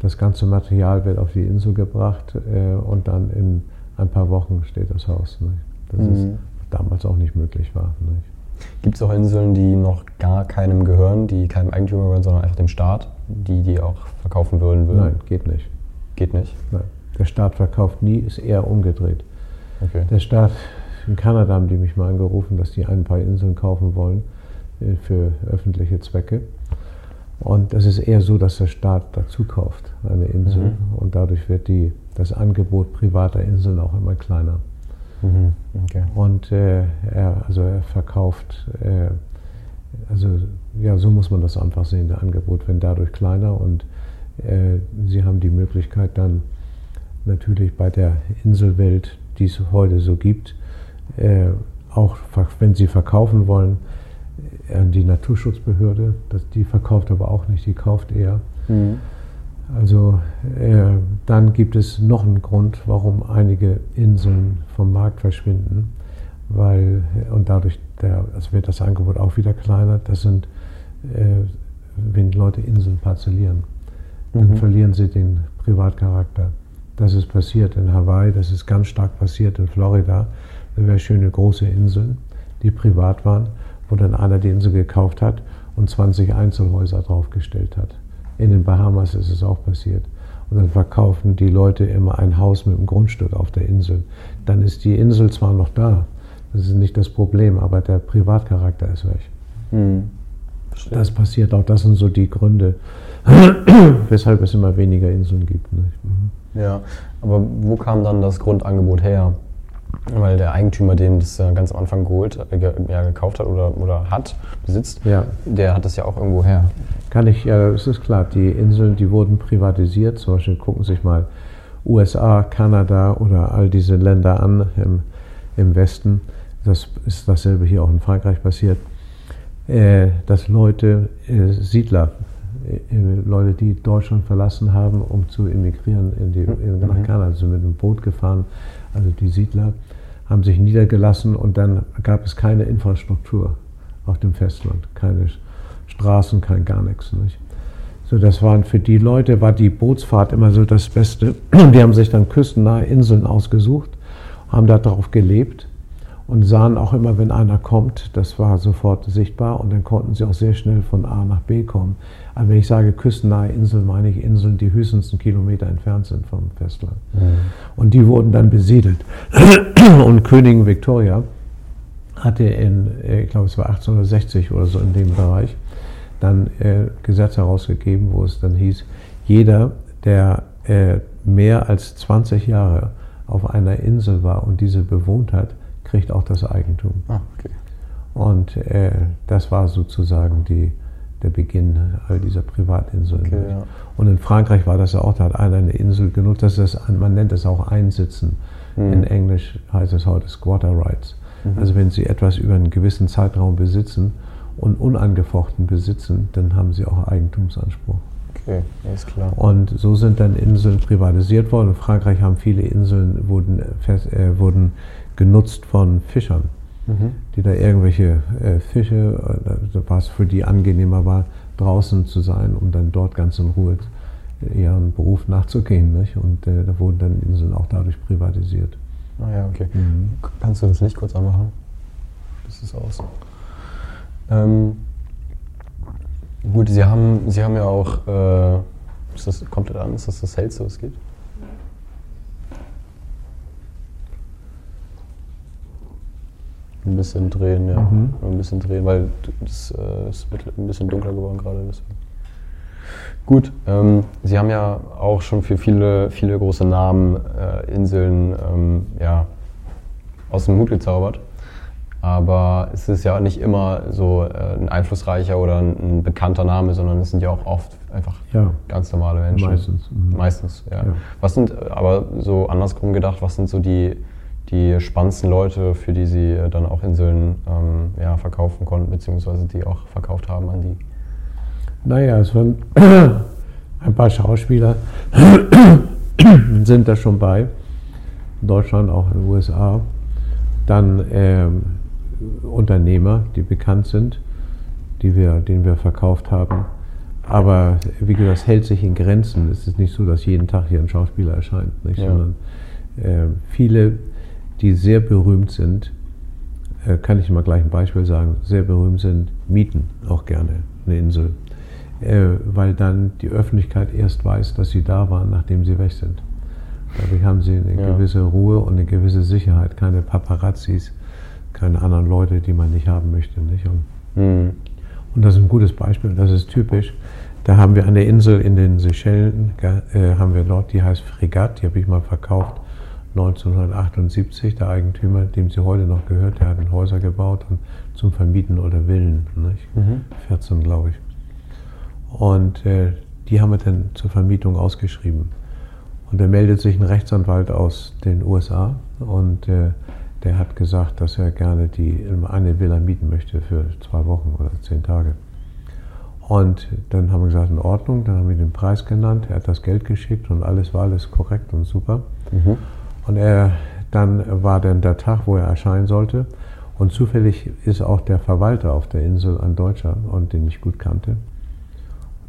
Das ganze Material wird auf die Insel gebracht äh, und dann in ein paar Wochen steht das Haus. Ne? Das mhm. ist damals auch nicht möglich war. Ne? Gibt es auch Inseln, die noch gar keinem gehören, die keinem Eigentümer gehören, sondern einfach dem Staat, die die auch verkaufen würden? würden? Nein, geht nicht. Geht nicht? Nein. Der Staat verkauft nie, ist eher umgedreht. Okay. Der Staat, in Kanada haben die mich mal angerufen, dass die ein paar Inseln kaufen wollen äh, für öffentliche Zwecke. Und das ist eher so, dass der Staat dazu kauft, eine Insel. Mhm. Und dadurch wird die, das Angebot privater Inseln auch immer kleiner. Mhm. Okay. Und äh, er, also er verkauft, äh, also ja, so muss man das einfach sehen, der Angebot wird dadurch kleiner und äh, sie haben die Möglichkeit dann natürlich bei der Inselwelt, die es heute so gibt, äh, auch wenn sie verkaufen wollen, äh, die Naturschutzbehörde, das, die verkauft aber auch nicht, die kauft eher. Mhm. Also äh, dann gibt es noch einen Grund, warum einige Inseln vom Markt verschwinden, weil und dadurch der, also wird das Angebot auch wieder kleiner. Das sind, äh, wenn Leute Inseln parzellieren, dann mhm. verlieren sie den Privatcharakter. Das ist passiert in Hawaii, das ist ganz stark passiert in Florida. Da wären schöne große Inseln, die privat waren wo dann einer die Insel gekauft hat und 20 Einzelhäuser draufgestellt hat. In den Bahamas ist es auch passiert. Und dann verkaufen die Leute immer ein Haus mit einem Grundstück auf der Insel. Dann ist die Insel zwar noch da, das ist nicht das Problem, aber der Privatcharakter ist weg. Hm. Das passiert auch, das sind so die Gründe, weshalb es immer weniger Inseln gibt. Mhm. Ja, aber wo kam dann das Grundangebot her? weil der Eigentümer, den das äh, ganz am Anfang geholt, äh, ja, gekauft hat oder, oder hat, besitzt, ja. der hat das ja auch irgendwo her. Kann ich, ja, es ist klar, die Inseln, die wurden privatisiert. Zum Beispiel gucken Sie sich mal USA, Kanada oder all diese Länder an im, im Westen. Das ist dasselbe hier auch in Frankreich passiert. Äh, dass Leute, äh, Siedler, äh, Leute, die Deutschland verlassen haben, um zu emigrieren in die, in, nach mhm. Kanada, sind mit einem Boot gefahren, also die Siedler, haben sich niedergelassen und dann gab es keine Infrastruktur auf dem Festland, keine Straßen, kein gar nichts. Nicht? So, das waren für die Leute, war die Bootsfahrt immer so das Beste. Die haben sich dann küstennahe Inseln ausgesucht, haben darauf gelebt und sahen auch immer, wenn einer kommt, das war sofort sichtbar und dann konnten sie auch sehr schnell von A nach B kommen. Aber wenn ich sage küstennahe Inseln, meine ich Inseln, die höchstens einen Kilometer entfernt sind vom Festland. Mhm. Und die wurden dann besiedelt. Und Königin Victoria hatte in, äh, ich glaube es war 1860 oder so in dem Bereich, dann äh, Gesetz herausgegeben, wo es dann hieß, jeder, der äh, mehr als 20 Jahre auf einer Insel war und diese bewohnt hat, kriegt auch das Eigentum. Ah, okay. Und äh, das war sozusagen die, der Beginn all dieser Privatinseln. Okay, ja. Und in Frankreich war das ja auch, da hat einer eine Insel genutzt, das ist, man nennt es auch Einsitzen. Mhm. In Englisch heißt es heute Squatter Rights. Mhm. Also wenn Sie etwas über einen gewissen Zeitraum besitzen und unangefochten besitzen, dann haben Sie auch Eigentumsanspruch. Okay, ist klar. Und so sind dann Inseln privatisiert worden. In Frankreich haben viele Inseln wurden, äh, wurden genutzt von Fischern, mhm. die da irgendwelche äh, Fische, äh, was für die angenehmer war, draußen zu sein, um dann dort ganz in Ruhe ihren Beruf nachzugehen. Nicht? Und äh, da wurden dann Inseln auch dadurch privatisiert. Ah ja, okay. Mhm. Kannst du das Licht kurz anmachen? Das ist aus. Ähm, gut, Sie haben, Sie haben ja auch, äh, ist das komplett an, ist das das hellste, was es gibt? Ein bisschen drehen, ja. Mhm. Ein bisschen drehen, weil es äh, ist ein bisschen dunkler geworden gerade. Deswegen. Gut, ähm, Sie haben ja auch schon für viele, viele große Namen, äh, Inseln, ähm, ja, aus dem Hut gezaubert. Aber es ist ja nicht immer so äh, ein einflussreicher oder ein, ein, bekannter Name, sondern es sind ja auch oft einfach ja. ganz normale Menschen. Meistens. Mhm. Meistens, ja. ja. Was sind, aber so andersrum gedacht, was sind so die, die spannendsten Leute, für die Sie dann auch Inseln ähm, ja, verkaufen konnten, beziehungsweise die auch verkauft haben an die? Naja, es waren ein paar Schauspieler sind da schon bei, in Deutschland, auch in den USA. Dann ähm, Unternehmer, die bekannt sind, die wir, denen wir verkauft haben. Aber wie gesagt, es hält sich in Grenzen. Es ist nicht so, dass jeden Tag hier ein Schauspieler erscheint, nicht? Ja. sondern äh, viele, die sehr berühmt sind, äh, kann ich mal gleich ein Beispiel sagen, sehr berühmt sind, mieten auch gerne eine Insel weil dann die Öffentlichkeit erst weiß, dass sie da waren, nachdem sie weg sind. Dadurch haben sie eine ja. gewisse Ruhe und eine gewisse Sicherheit, keine Paparazzis, keine anderen Leute, die man nicht haben möchte. Nicht? Und, mhm. und das ist ein gutes Beispiel, das ist typisch. Da haben wir an der Insel in den Seychellen, äh, haben wir dort, die heißt Fregat, die habe ich mal verkauft, 1978. Der Eigentümer, dem sie heute noch gehört, der hat ein Häuser gebaut und zum Vermieten oder Villen, nicht? Mhm. 14 glaube ich. Und äh, die haben wir dann zur Vermietung ausgeschrieben. Und da meldet sich ein Rechtsanwalt aus den USA und äh, der hat gesagt, dass er gerne die eine Villa mieten möchte für zwei Wochen oder zehn Tage. Und dann haben wir gesagt, in Ordnung, dann haben wir den Preis genannt, er hat das Geld geschickt und alles war alles korrekt und super. Mhm. Und er, dann war dann der Tag, wo er erscheinen sollte. Und zufällig ist auch der Verwalter auf der Insel ein Deutscher und den ich gut kannte.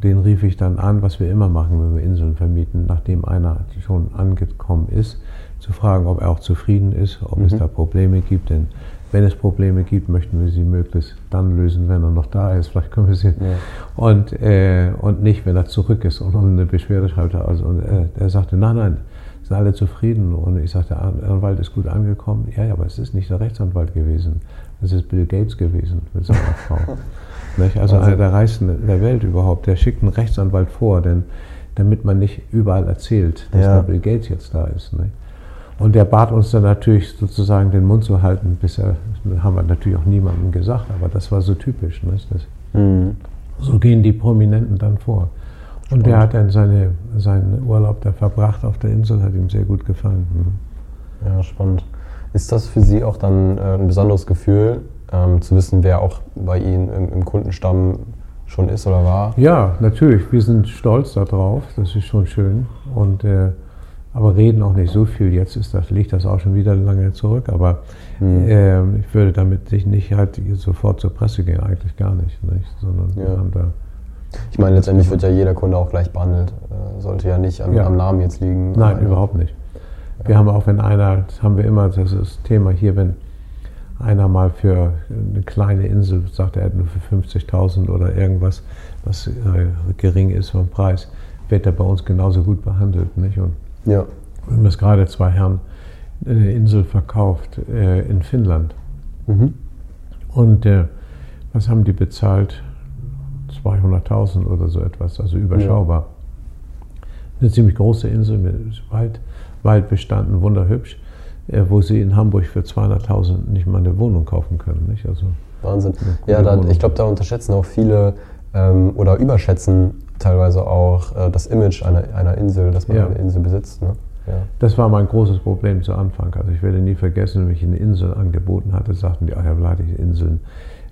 Den rief ich dann an, was wir immer machen, wenn wir Inseln vermieten, nachdem einer schon angekommen ist, zu fragen, ob er auch zufrieden ist, ob mhm. es da Probleme gibt. Denn wenn es Probleme gibt, möchten wir sie möglichst dann lösen, wenn er noch da ist. Vielleicht können wir sie. Ja. Und, äh, und nicht, wenn er zurück ist und eine Beschwerde schreibt. Also, und äh, er sagte, nein, nein, sind alle zufrieden. Und ich sagte, der Anwalt ist gut angekommen. Ja, ja, aber es ist nicht der Rechtsanwalt gewesen. Es ist Bill Gates gewesen mit seiner Frau. Nicht? Also, also einer der reichsten der Welt überhaupt, der schickt einen Rechtsanwalt vor, denn, damit man nicht überall erzählt, dass ja. der Bill Gates jetzt da ist. Nicht? Und der bat uns dann natürlich sozusagen den Mund zu halten, bisher haben wir natürlich auch niemandem gesagt, aber das war so typisch. Nicht? Das, mhm. So gehen die Prominenten dann vor. Und der hat dann seine, seinen Urlaub da verbracht auf der Insel, hat ihm sehr gut gefallen. Mhm. Ja, spannend. Ist das für Sie auch dann äh, ein besonderes Gefühl, ähm, zu wissen, wer auch bei Ihnen im, im, Kundenstamm schon ist oder war? Ja, natürlich. Wir sind stolz darauf. Das ist schon schön. Und, äh, aber reden auch nicht so viel. Jetzt ist das, liegt das auch schon wieder lange zurück. Aber mhm. äh, ich würde damit nicht halt sofort zur Presse gehen, eigentlich gar nicht. nicht? Sondern ja. haben da ich meine, letztendlich wird ja jeder Kunde auch gleich behandelt. Äh, sollte ja nicht an, ja. am Namen jetzt liegen. Nein, überhaupt nicht. Wir ja. haben auch, wenn einer, das haben wir immer, das ist das Thema hier, wenn einer mal für eine kleine Insel sagt, er hat nur für 50.000 oder irgendwas, was äh, gering ist vom Preis, wird er bei uns genauso gut behandelt. Nicht? Und ja. wir haben jetzt gerade zwei Herren eine Insel verkauft äh, in Finnland. Mhm. Und äh, was haben die bezahlt? 200.000 oder so etwas, also überschaubar. Ja. Eine ziemlich große Insel mit Wald, Waldbestanden, wunderhübsch. Äh, wo sie in Hamburg für 200.000 nicht mal eine Wohnung kaufen können. Nicht? Also Wahnsinn. Ja, da, ich glaube, da unterschätzen auch viele ähm, oder überschätzen teilweise auch äh, das Image einer, einer, Insel, dass man ja. eine Insel besitzt. Ne? Ja. Das war mein großes Problem zu Anfang. Also ich werde nie vergessen, wenn ich eine Insel angeboten hatte, sagten die, ach ja, Inseln.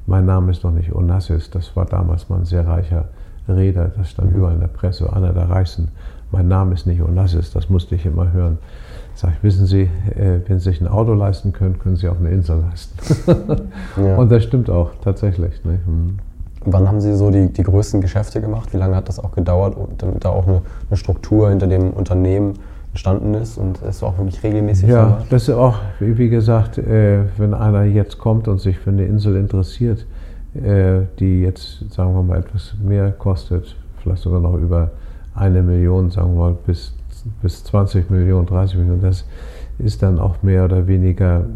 Mein Name ist noch nicht Onassis. Das war damals mal ein sehr reicher Reeder. Das stand mhm. überall in der Presse, einer der reichsten. Mein Name ist nicht Onassis. Das musste ich immer hören. Sag ich, wissen Sie, äh, wenn Sie sich ein Auto leisten können, können Sie auch eine Insel leisten. ja. Und das stimmt auch, tatsächlich. Ne? Mhm. Wann haben Sie so die, die größten Geschäfte gemacht? Wie lange hat das auch gedauert, damit da auch eine, eine Struktur hinter dem Unternehmen entstanden ist und es auch wirklich regelmäßig Ja, so das ist auch, wie gesagt, äh, wenn einer jetzt kommt und sich für eine Insel interessiert, äh, die jetzt, sagen wir mal, etwas mehr kostet, vielleicht sogar noch über eine Million, sagen wir mal, bis bis 20 Millionen, 30 Millionen, das ist dann auch mehr oder weniger,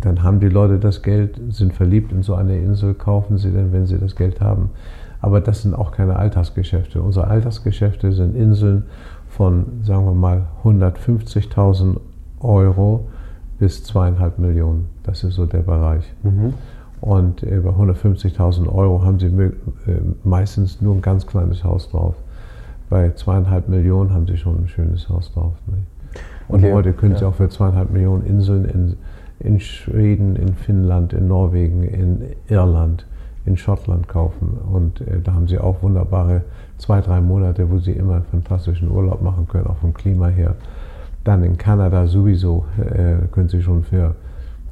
dann haben die Leute das Geld, sind verliebt in so eine Insel, kaufen sie denn, wenn sie das Geld haben. Aber das sind auch keine Alltagsgeschäfte. Unsere Alltagsgeschäfte sind Inseln von, sagen wir mal, 150.000 Euro bis zweieinhalb Millionen. Das ist so der Bereich. Mhm. Und über 150.000 Euro haben sie äh, meistens nur ein ganz kleines Haus drauf. Bei zweieinhalb Millionen haben sie schon ein schönes Haus drauf. Ne? Und okay. heute können ja. sie auch für zweieinhalb Millionen Inseln in, in Schweden, in Finnland, in Norwegen, in Irland, in Schottland kaufen. Und äh, da haben sie auch wunderbare zwei, drei Monate, wo sie immer einen fantastischen Urlaub machen können, auch vom Klima her. Dann in Kanada sowieso äh, können sie schon für,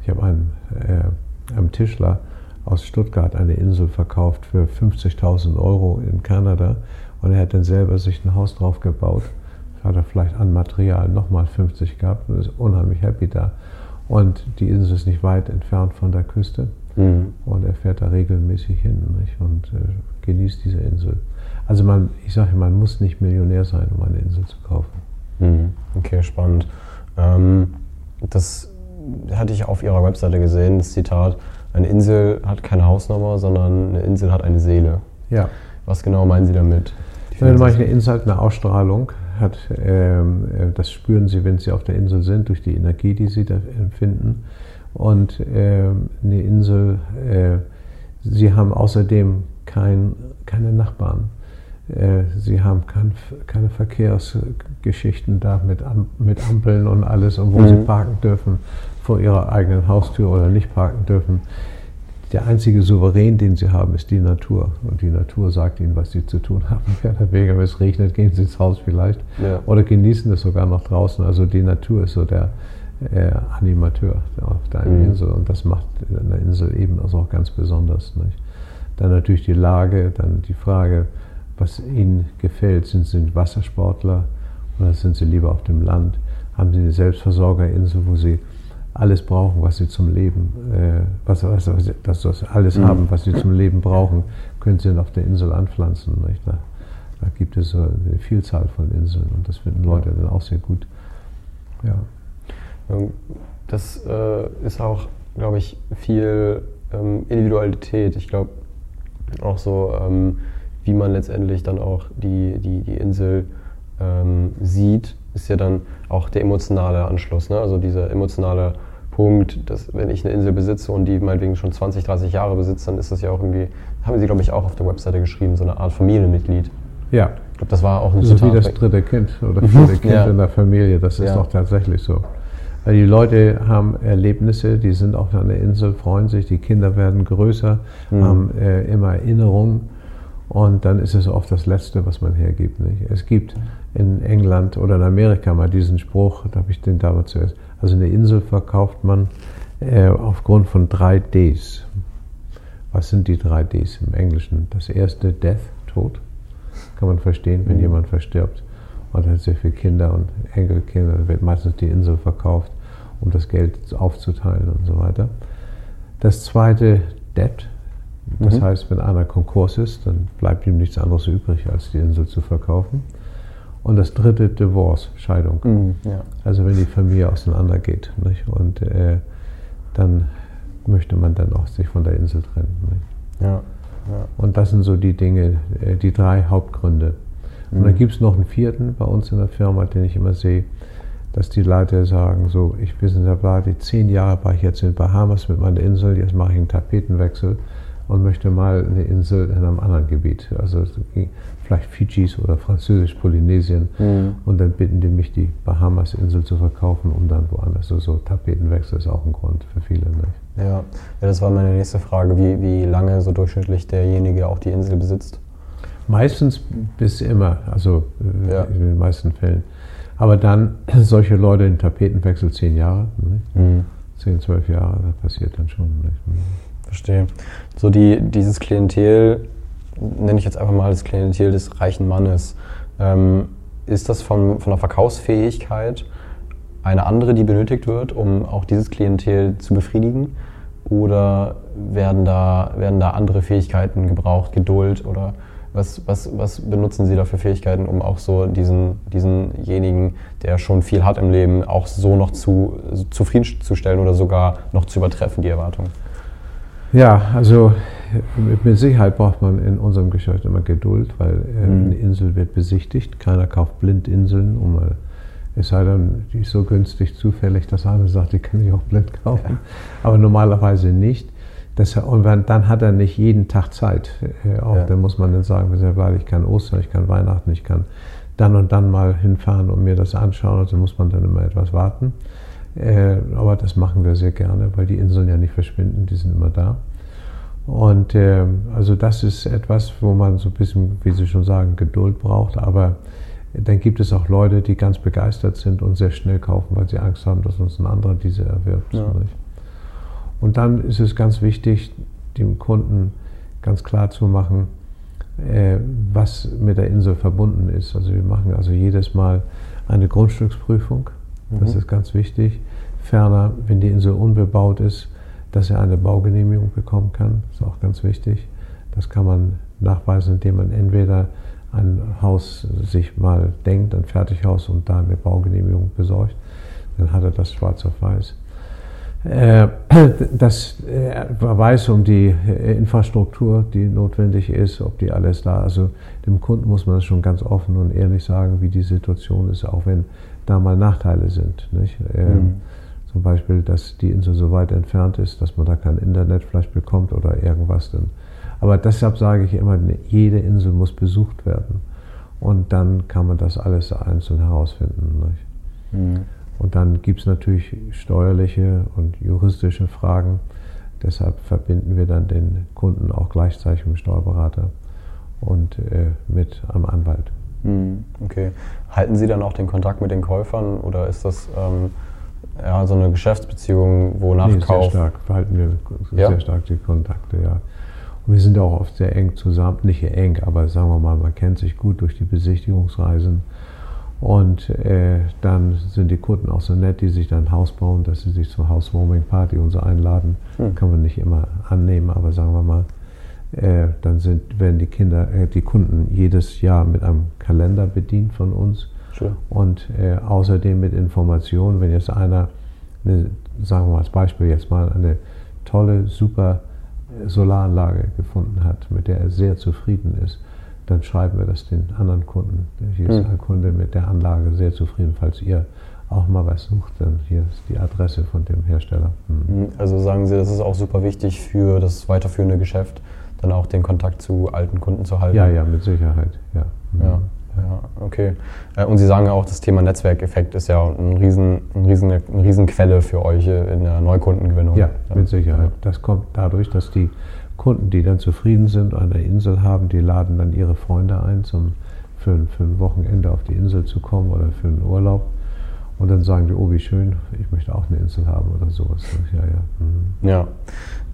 ich habe einen, äh, einem Tischler aus Stuttgart eine Insel verkauft für 50.000 Euro in Kanada und er hat dann selber sich ein Haus drauf gebaut. Hat er vielleicht an Material nochmal 50 gehabt und ist unheimlich happy da. Und die Insel ist nicht weit entfernt von der Küste. Mhm. Und er fährt da regelmäßig hin nicht? und äh, genießt diese Insel. Also man, ich sage, man muss nicht Millionär sein, um eine Insel zu kaufen. Mhm. Okay, spannend. Ähm, das hatte ich auf Ihrer Webseite gesehen, das Zitat, eine Insel hat keine Hausnummer, sondern eine Insel hat eine Seele. Ja. Was genau meinen Sie damit? Wenn man eine Insel hat eine Ausstrahlung, hat, ähm, äh, das spüren Sie, wenn Sie auf der Insel sind, durch die Energie, die Sie da empfinden. Und äh, eine Insel, äh, Sie haben außerdem kein, keine Nachbarn. Äh, sie haben kein, keine Verkehrsgeschichten da mit, mit Ampeln und alles und wo mhm. Sie parken dürfen vor Ihrer eigenen Haustür oder nicht parken dürfen. Der einzige Souverän, den Sie haben, ist die Natur. Und die Natur sagt Ihnen, was Sie zu tun haben. Mehr oder weniger, wenn es regnet, gehen Sie ins Haus vielleicht. Ja. Oder genießen es sogar noch draußen. Also die Natur ist so der äh, Animateur auf deiner mhm. Insel. Und das macht eine Insel eben also auch ganz besonders. Nicht? Dann natürlich die Lage, dann die Frage, was ihnen gefällt. Sind sie Wassersportler oder sind sie lieber auf dem Land? Haben sie eine Selbstversorgerinsel, wo sie alles brauchen, was sie zum Leben, äh, was, was, was, dass das alles mhm. haben, was sie zum Leben brauchen, können sie auf der Insel anpflanzen. Da, da, gibt es so eine Vielzahl von Inseln und das finden Leute dann auch sehr gut. Ja. Das äh, ist auch, glaube ich, viel ähm, Individualität. Ich glaube auch so, ähm, wie man letztendlich dann auch die, die, die Insel ähm, sieht, ist ja dann auch der emotionale Anschluss. Ne? Also dieser emotionale Punkt, dass wenn ich eine Insel besitze und die meinetwegen schon 20, 30 Jahre besitzt, dann ist das ja auch irgendwie, haben Sie, glaube ich, auch auf der Webseite geschrieben, so eine Art Familienmitglied. Ja. Ich glaube, das war auch ein So wie das dritte Kind oder mhm. vierte Kind ja. in der Familie, das ist ja. doch tatsächlich so. Weil die Leute haben Erlebnisse, die sind auf einer Insel, freuen sich, die Kinder werden größer, mhm. haben äh, immer Erinnerungen und dann ist es oft das Letzte, was man hergibt. Nicht? Es gibt in England oder in Amerika mal diesen Spruch, da habe ich den damals zuerst. Also eine Insel verkauft man äh, aufgrund von drei Ds. Was sind die drei Ds im Englischen? Das erste, Death, Tod. Kann man verstehen, wenn mhm. jemand verstirbt und hat sehr viele Kinder und Enkelkinder, dann wird meistens die Insel verkauft, um das Geld aufzuteilen und so weiter. Das zweite, Debt, das mhm. heißt, wenn einer Konkurs ist, dann bleibt ihm nichts anderes übrig, als die Insel zu verkaufen. Und das dritte, Divorce, Scheidung. Mhm, ja. Also wenn die Familie auseinandergeht. Nicht? Und äh, dann möchte man dann auch sich von der Insel trennen. Ja, ja. Und das sind so die Dinge, äh, die drei Hauptgründe. Und dann mhm. gibt es noch einen vierten bei uns in der Firma, den ich immer sehe, dass die Leute sagen, so, ich wissen Sie, die zehn Jahre war ich jetzt in Bahamas mit meiner Insel, jetzt mache ich einen Tapetenwechsel und möchte mal eine Insel in einem anderen Gebiet, also vielleicht Fidschis oder Französisch-Polynesien. Mhm. Und dann bitten die mich, die Bahamas-Insel zu verkaufen, um dann woanders. Also so Tapetenwechsel ist auch ein Grund für viele. Nicht? Ja. ja, das war meine nächste Frage, wie, wie lange so durchschnittlich derjenige auch die Insel besitzt. Meistens bis immer, also äh, ja. in den meisten Fällen. Aber dann solche Leute in Tapetenwechsel zehn Jahre, mhm. zehn, zwölf Jahre, das passiert dann schon. Nicht? Verstehe. So die, dieses Klientel, nenne ich jetzt einfach mal das Klientel des reichen Mannes, ähm, ist das von, von der Verkaufsfähigkeit eine andere, die benötigt wird, um auch dieses Klientel zu befriedigen? Oder werden da, werden da andere Fähigkeiten gebraucht, Geduld oder was, was, was benutzen Sie da für Fähigkeiten, um auch so diesen, diesenjenigen, der schon viel hat im Leben, auch so noch zu, zufriedenzustellen oder sogar noch zu übertreffen, die Erwartungen? Ja, also mit Sicherheit braucht man in unserem Geschäft immer Geduld, weil äh, mhm. eine Insel wird besichtigt. Keiner kauft blind Inseln, um mal Es sei denn, die ist so günstig zufällig, dass einer sagt, die kann ich auch blind kaufen. Ja. Aber normalerweise nicht. Das, und dann hat er nicht jeden Tag Zeit. Äh, auch ja. dann muss man dann sagen, weil ich kann Ostern, ich kann Weihnachten, ich kann dann und dann mal hinfahren und mir das anschauen. Also muss man dann immer etwas warten. Äh, aber das machen wir sehr gerne, weil die Inseln ja nicht verschwinden, die sind immer da. Und äh, also das ist etwas, wo man so ein bisschen, wie Sie schon sagen, Geduld braucht. Aber dann gibt es auch Leute, die ganz begeistert sind und sehr schnell kaufen, weil sie Angst haben, dass uns ein anderer diese erwirbt. Ja. Und dann ist es ganz wichtig, dem Kunden ganz klar zu machen, äh, was mit der Insel verbunden ist. Also wir machen also jedes Mal eine Grundstücksprüfung. Das mhm. ist ganz wichtig. Ferner, wenn die Insel unbebaut ist, dass er eine Baugenehmigung bekommen kann. Das ist auch ganz wichtig. Das kann man nachweisen, indem man entweder ein Haus sich mal denkt, ein Fertighaus und da eine Baugenehmigung besorgt. Dann hat er das schwarz auf weiß. Äh, das äh, weiß um die äh, Infrastruktur, die notwendig ist, ob die alles da. Also dem Kunden muss man das schon ganz offen und ehrlich sagen, wie die Situation ist, auch wenn da mal Nachteile sind. Nicht? Mhm. Zum Beispiel, dass die Insel so weit entfernt ist, dass man da kein Internet vielleicht bekommt oder irgendwas. Dann. Aber deshalb sage ich immer, jede Insel muss besucht werden. Und dann kann man das alles einzeln herausfinden. Mhm. Und dann gibt es natürlich steuerliche und juristische Fragen. Deshalb verbinden wir dann den Kunden auch gleichzeitig mit dem Steuerberater und äh, mit einem Anwalt. Mhm. Okay. Halten Sie dann auch den Kontakt mit den Käufern oder ist das ähm, ja, so eine Geschäftsbeziehung, wo Nachkauf... Nee, sehr stark, verhalten wir ja. sehr stark die Kontakte, ja. Und wir sind auch oft sehr eng zusammen, nicht eng, aber sagen wir mal, man kennt sich gut durch die Besichtigungsreisen. Und äh, dann sind die Kunden auch so nett, die sich dann ein Haus bauen, dass sie sich zur Housewarming Party und so einladen. Hm. Kann man nicht immer annehmen, aber sagen wir mal, äh, dann sind, werden die Kinder, äh, die Kunden jedes Jahr mit einem Kalender bedient von uns. Sure. Und äh, außerdem mit Informationen, wenn jetzt einer, eine, sagen wir mal als Beispiel jetzt mal, eine tolle, super Solaranlage gefunden hat, mit der er sehr zufrieden ist, dann schreiben wir das den anderen Kunden. Hier ist hm. ein Kunde mit der Anlage sehr zufrieden. Falls ihr auch mal was sucht, dann hier ist die Adresse von dem Hersteller. Hm. Also sagen Sie, das ist auch super wichtig für das weiterführende Geschäft, dann auch den Kontakt zu alten Kunden zu halten. Ja, ja, mit Sicherheit. Ja. Hm. ja. Ja, okay. Äh, und Sie sagen ja auch, das Thema Netzwerkeffekt ist ja ein riesen, ein riesen, eine Riesenquelle für euch in der Neukundengewinnung. Ja, mit Sicherheit. Das kommt dadurch, dass die Kunden, die dann zufrieden sind, eine Insel haben, die laden dann ihre Freunde ein, zum, für, für ein Wochenende auf die Insel zu kommen oder für einen Urlaub. Und dann sagen die, oh, wie schön, ich möchte auch eine Insel haben oder sowas. Ja, ja. Mhm. ja.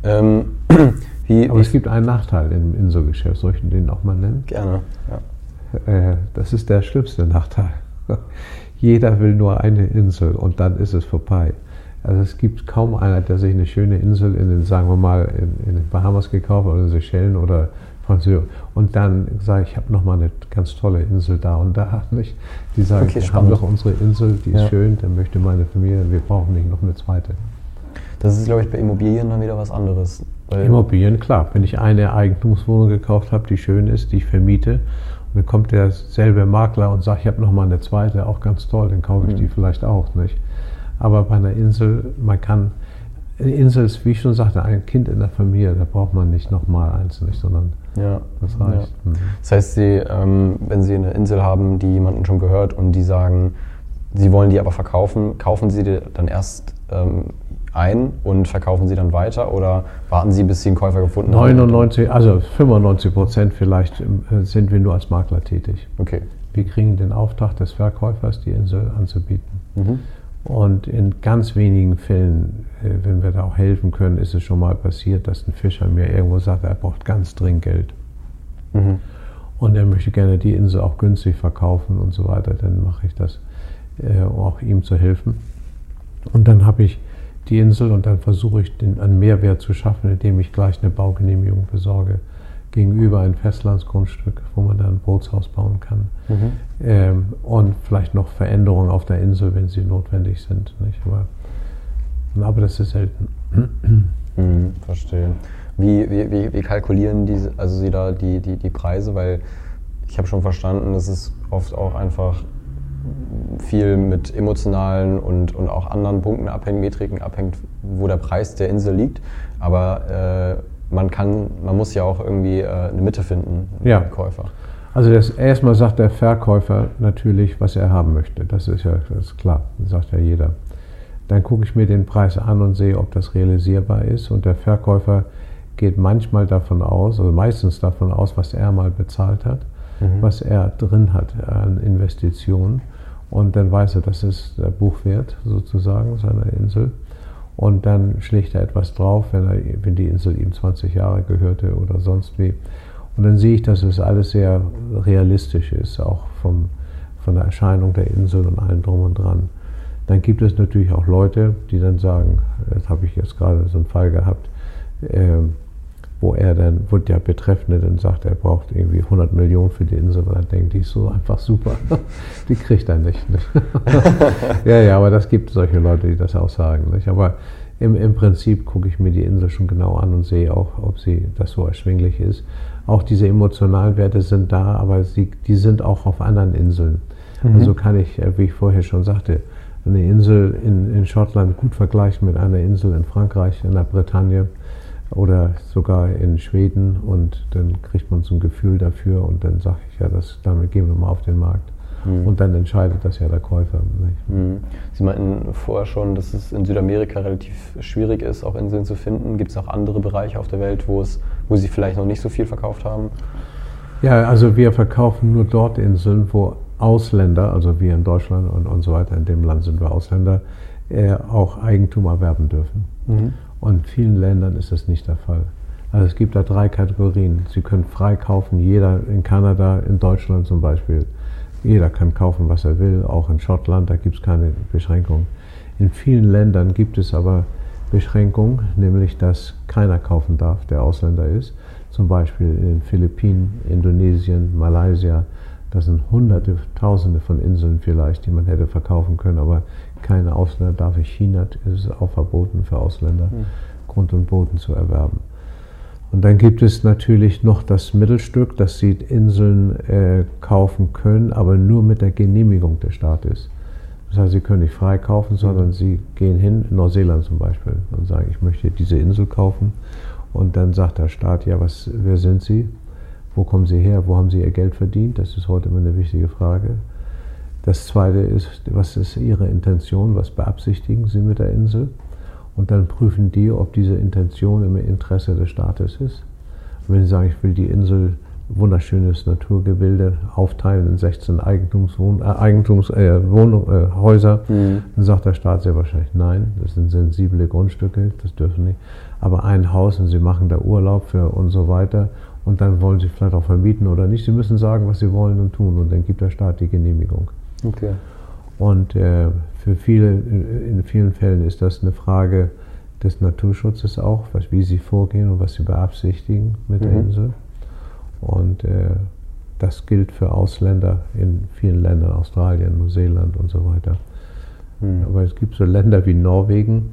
Ähm, wie, Aber wie es gibt einen Nachteil im Inselgeschäft. Soll ich den auch mal nennen? Gerne, ja. Äh, das ist der schlimmste Nachteil. Jeder will nur eine Insel und dann ist es vorbei. Also es gibt kaum einer, der sich eine schöne Insel in den, sagen wir mal, in, in den Bahamas gekauft oder in Seychellen oder Französisch und dann sage ich, ich habe noch mal eine ganz tolle Insel da und da nicht. Die sagen, okay, wir haben doch unsere Insel, die ist ja. schön, dann möchte meine Familie, wir brauchen nicht noch eine zweite. Das ist, glaube ich, bei Immobilien dann wieder was anderes. Immobilien, klar. Wenn ich eine Eigentumswohnung gekauft habe, die schön ist, die ich vermiete dann kommt derselbe Makler und sagt, ich habe noch mal eine zweite, auch ganz toll, dann kaufe ich mhm. die vielleicht auch, nicht? Aber bei einer Insel, man kann, eine Insel ist, wie ich schon sagte, ein Kind in der Familie, da braucht man nicht noch mal eins, nicht, sondern ja. das reicht. Ja. Mhm. Das heißt, Sie, ähm, wenn Sie eine Insel haben, die jemanden schon gehört und die sagen, Sie wollen die aber verkaufen, kaufen Sie die dann erst ähm, ein und verkaufen sie dann weiter oder warten Sie, bis Sie einen Käufer gefunden 99, haben? also 95 Prozent vielleicht äh, sind wir nur als Makler tätig. Okay. Wir kriegen den Auftrag des Verkäufers, die Insel anzubieten. Mhm. Und in ganz wenigen Fällen, äh, wenn wir da auch helfen können, ist es schon mal passiert, dass ein Fischer mir irgendwo sagt, er braucht ganz dringend Geld. Mhm. Und er möchte gerne die Insel auch günstig verkaufen und so weiter. Dann mache ich das, äh, auch ihm zu helfen. Und dann habe ich die Insel und dann versuche ich den, einen Mehrwert zu schaffen, indem ich gleich eine Baugenehmigung besorge gegenüber ein Festlandsgrundstück, wo man dann ein Bootshaus bauen kann. Mhm. Ähm, und vielleicht noch Veränderungen auf der Insel, wenn sie notwendig sind. Aber, aber das ist selten. Mhm, verstehe. Wie, wie, wie, kalkulieren die, also Sie da die, die, die Preise? Weil ich habe schon verstanden, dass es oft auch einfach viel mit emotionalen und, und auch anderen Punkten abhängt, Metriken abhängt, wo der Preis der Insel liegt. Aber äh, man kann, man muss ja auch irgendwie äh, eine Mitte finden, ja. Käufer. Also das, erstmal sagt der Verkäufer natürlich, was er haben möchte. Das ist ja das ist klar, das sagt ja jeder. Dann gucke ich mir den Preis an und sehe, ob das realisierbar ist. Und der Verkäufer geht manchmal davon aus, also meistens davon aus, was er mal bezahlt hat, mhm. was er drin hat an Investitionen. Und dann weiß er, das ist der Buchwert sozusagen seiner Insel. Und dann schlägt er etwas drauf, wenn, er, wenn die Insel ihm 20 Jahre gehörte oder sonst wie. Und dann sehe ich, dass es alles sehr realistisch ist, auch vom, von der Erscheinung der Insel und allem drum und dran. Dann gibt es natürlich auch Leute, die dann sagen, das habe ich jetzt gerade so einen Fall gehabt, äh, wo er dann, wo der Betreffende dann sagt, er braucht irgendwie 100 Millionen für die Insel, weil er denkt, die ist so einfach super, die kriegt er nicht. nicht? ja, ja, aber das gibt solche Leute, die das auch sagen. Nicht? Aber im, im Prinzip gucke ich mir die Insel schon genau an und sehe auch, ob sie das so erschwinglich ist. Auch diese emotionalen Werte sind da, aber sie, die sind auch auf anderen Inseln. Mhm. Also kann ich, äh, wie ich vorher schon sagte, eine Insel in, in Schottland gut vergleichen mit einer Insel in Frankreich, in der Bretagne oder sogar in Schweden und dann kriegt man so ein Gefühl dafür und dann sage ich ja, das, damit gehen wir mal auf den Markt. Mhm. Und dann entscheidet das ja der Käufer. Mhm. Sie meinten vorher schon, dass es in Südamerika relativ schwierig ist, auch Inseln zu finden. Gibt es auch andere Bereiche auf der Welt, wo, es, wo Sie vielleicht noch nicht so viel verkauft haben? Ja, also wir verkaufen nur dort Inseln, wo Ausländer, also wir in Deutschland und, und so weiter, in dem Land sind wir Ausländer, äh, auch Eigentum erwerben dürfen. Mhm. Und in vielen Ländern ist das nicht der Fall. Also es gibt da drei Kategorien. Sie können frei kaufen, jeder in Kanada, in Deutschland zum Beispiel jeder kann kaufen, was er will, auch in Schottland, da gibt es keine Beschränkung. In vielen Ländern gibt es aber Beschränkungen, nämlich dass keiner kaufen darf, der Ausländer ist. Zum Beispiel in den Philippinen, Indonesien, Malaysia. Das sind hunderte, tausende von Inseln vielleicht, die man hätte verkaufen können, aber keine Ausländer darf. In China ist es auch verboten für Ausländer, hm. Grund und Boden zu erwerben. Und dann gibt es natürlich noch das Mittelstück, dass sie Inseln äh, kaufen können, aber nur mit der Genehmigung des Staates. Das heißt, sie können nicht frei kaufen, sondern sie gehen hin, in Neuseeland zum Beispiel, und sagen, ich möchte diese Insel kaufen. Und dann sagt der Staat, ja, was, wer sind Sie? Wo kommen Sie her? Wo haben Sie Ihr Geld verdient? Das ist heute immer eine wichtige Frage. Das Zweite ist, was ist Ihre Intention? Was beabsichtigen Sie mit der Insel? und dann prüfen die, ob diese Intention im Interesse des Staates ist. Und wenn sie sagen, ich will die Insel wunderschönes Naturgebilde aufteilen in 16 Eigentumshäuser, äh, Eigentums, äh, Wohnung, äh, Häuser, mhm. dann sagt der Staat sehr wahrscheinlich nein, das sind sensible Grundstücke, das dürfen nicht. Aber ein Haus und sie machen da Urlaub für und so weiter und dann wollen sie vielleicht auch vermieten oder nicht. Sie müssen sagen, was sie wollen und tun und dann gibt der Staat die Genehmigung. Okay. Und äh, für viele, in vielen Fällen ist das eine Frage des Naturschutzes auch, was, wie sie vorgehen und was sie beabsichtigen mit mhm. der Insel. Und äh, das gilt für Ausländer in vielen Ländern, Australien, Neuseeland und so weiter. Mhm. Aber es gibt so Länder wie Norwegen,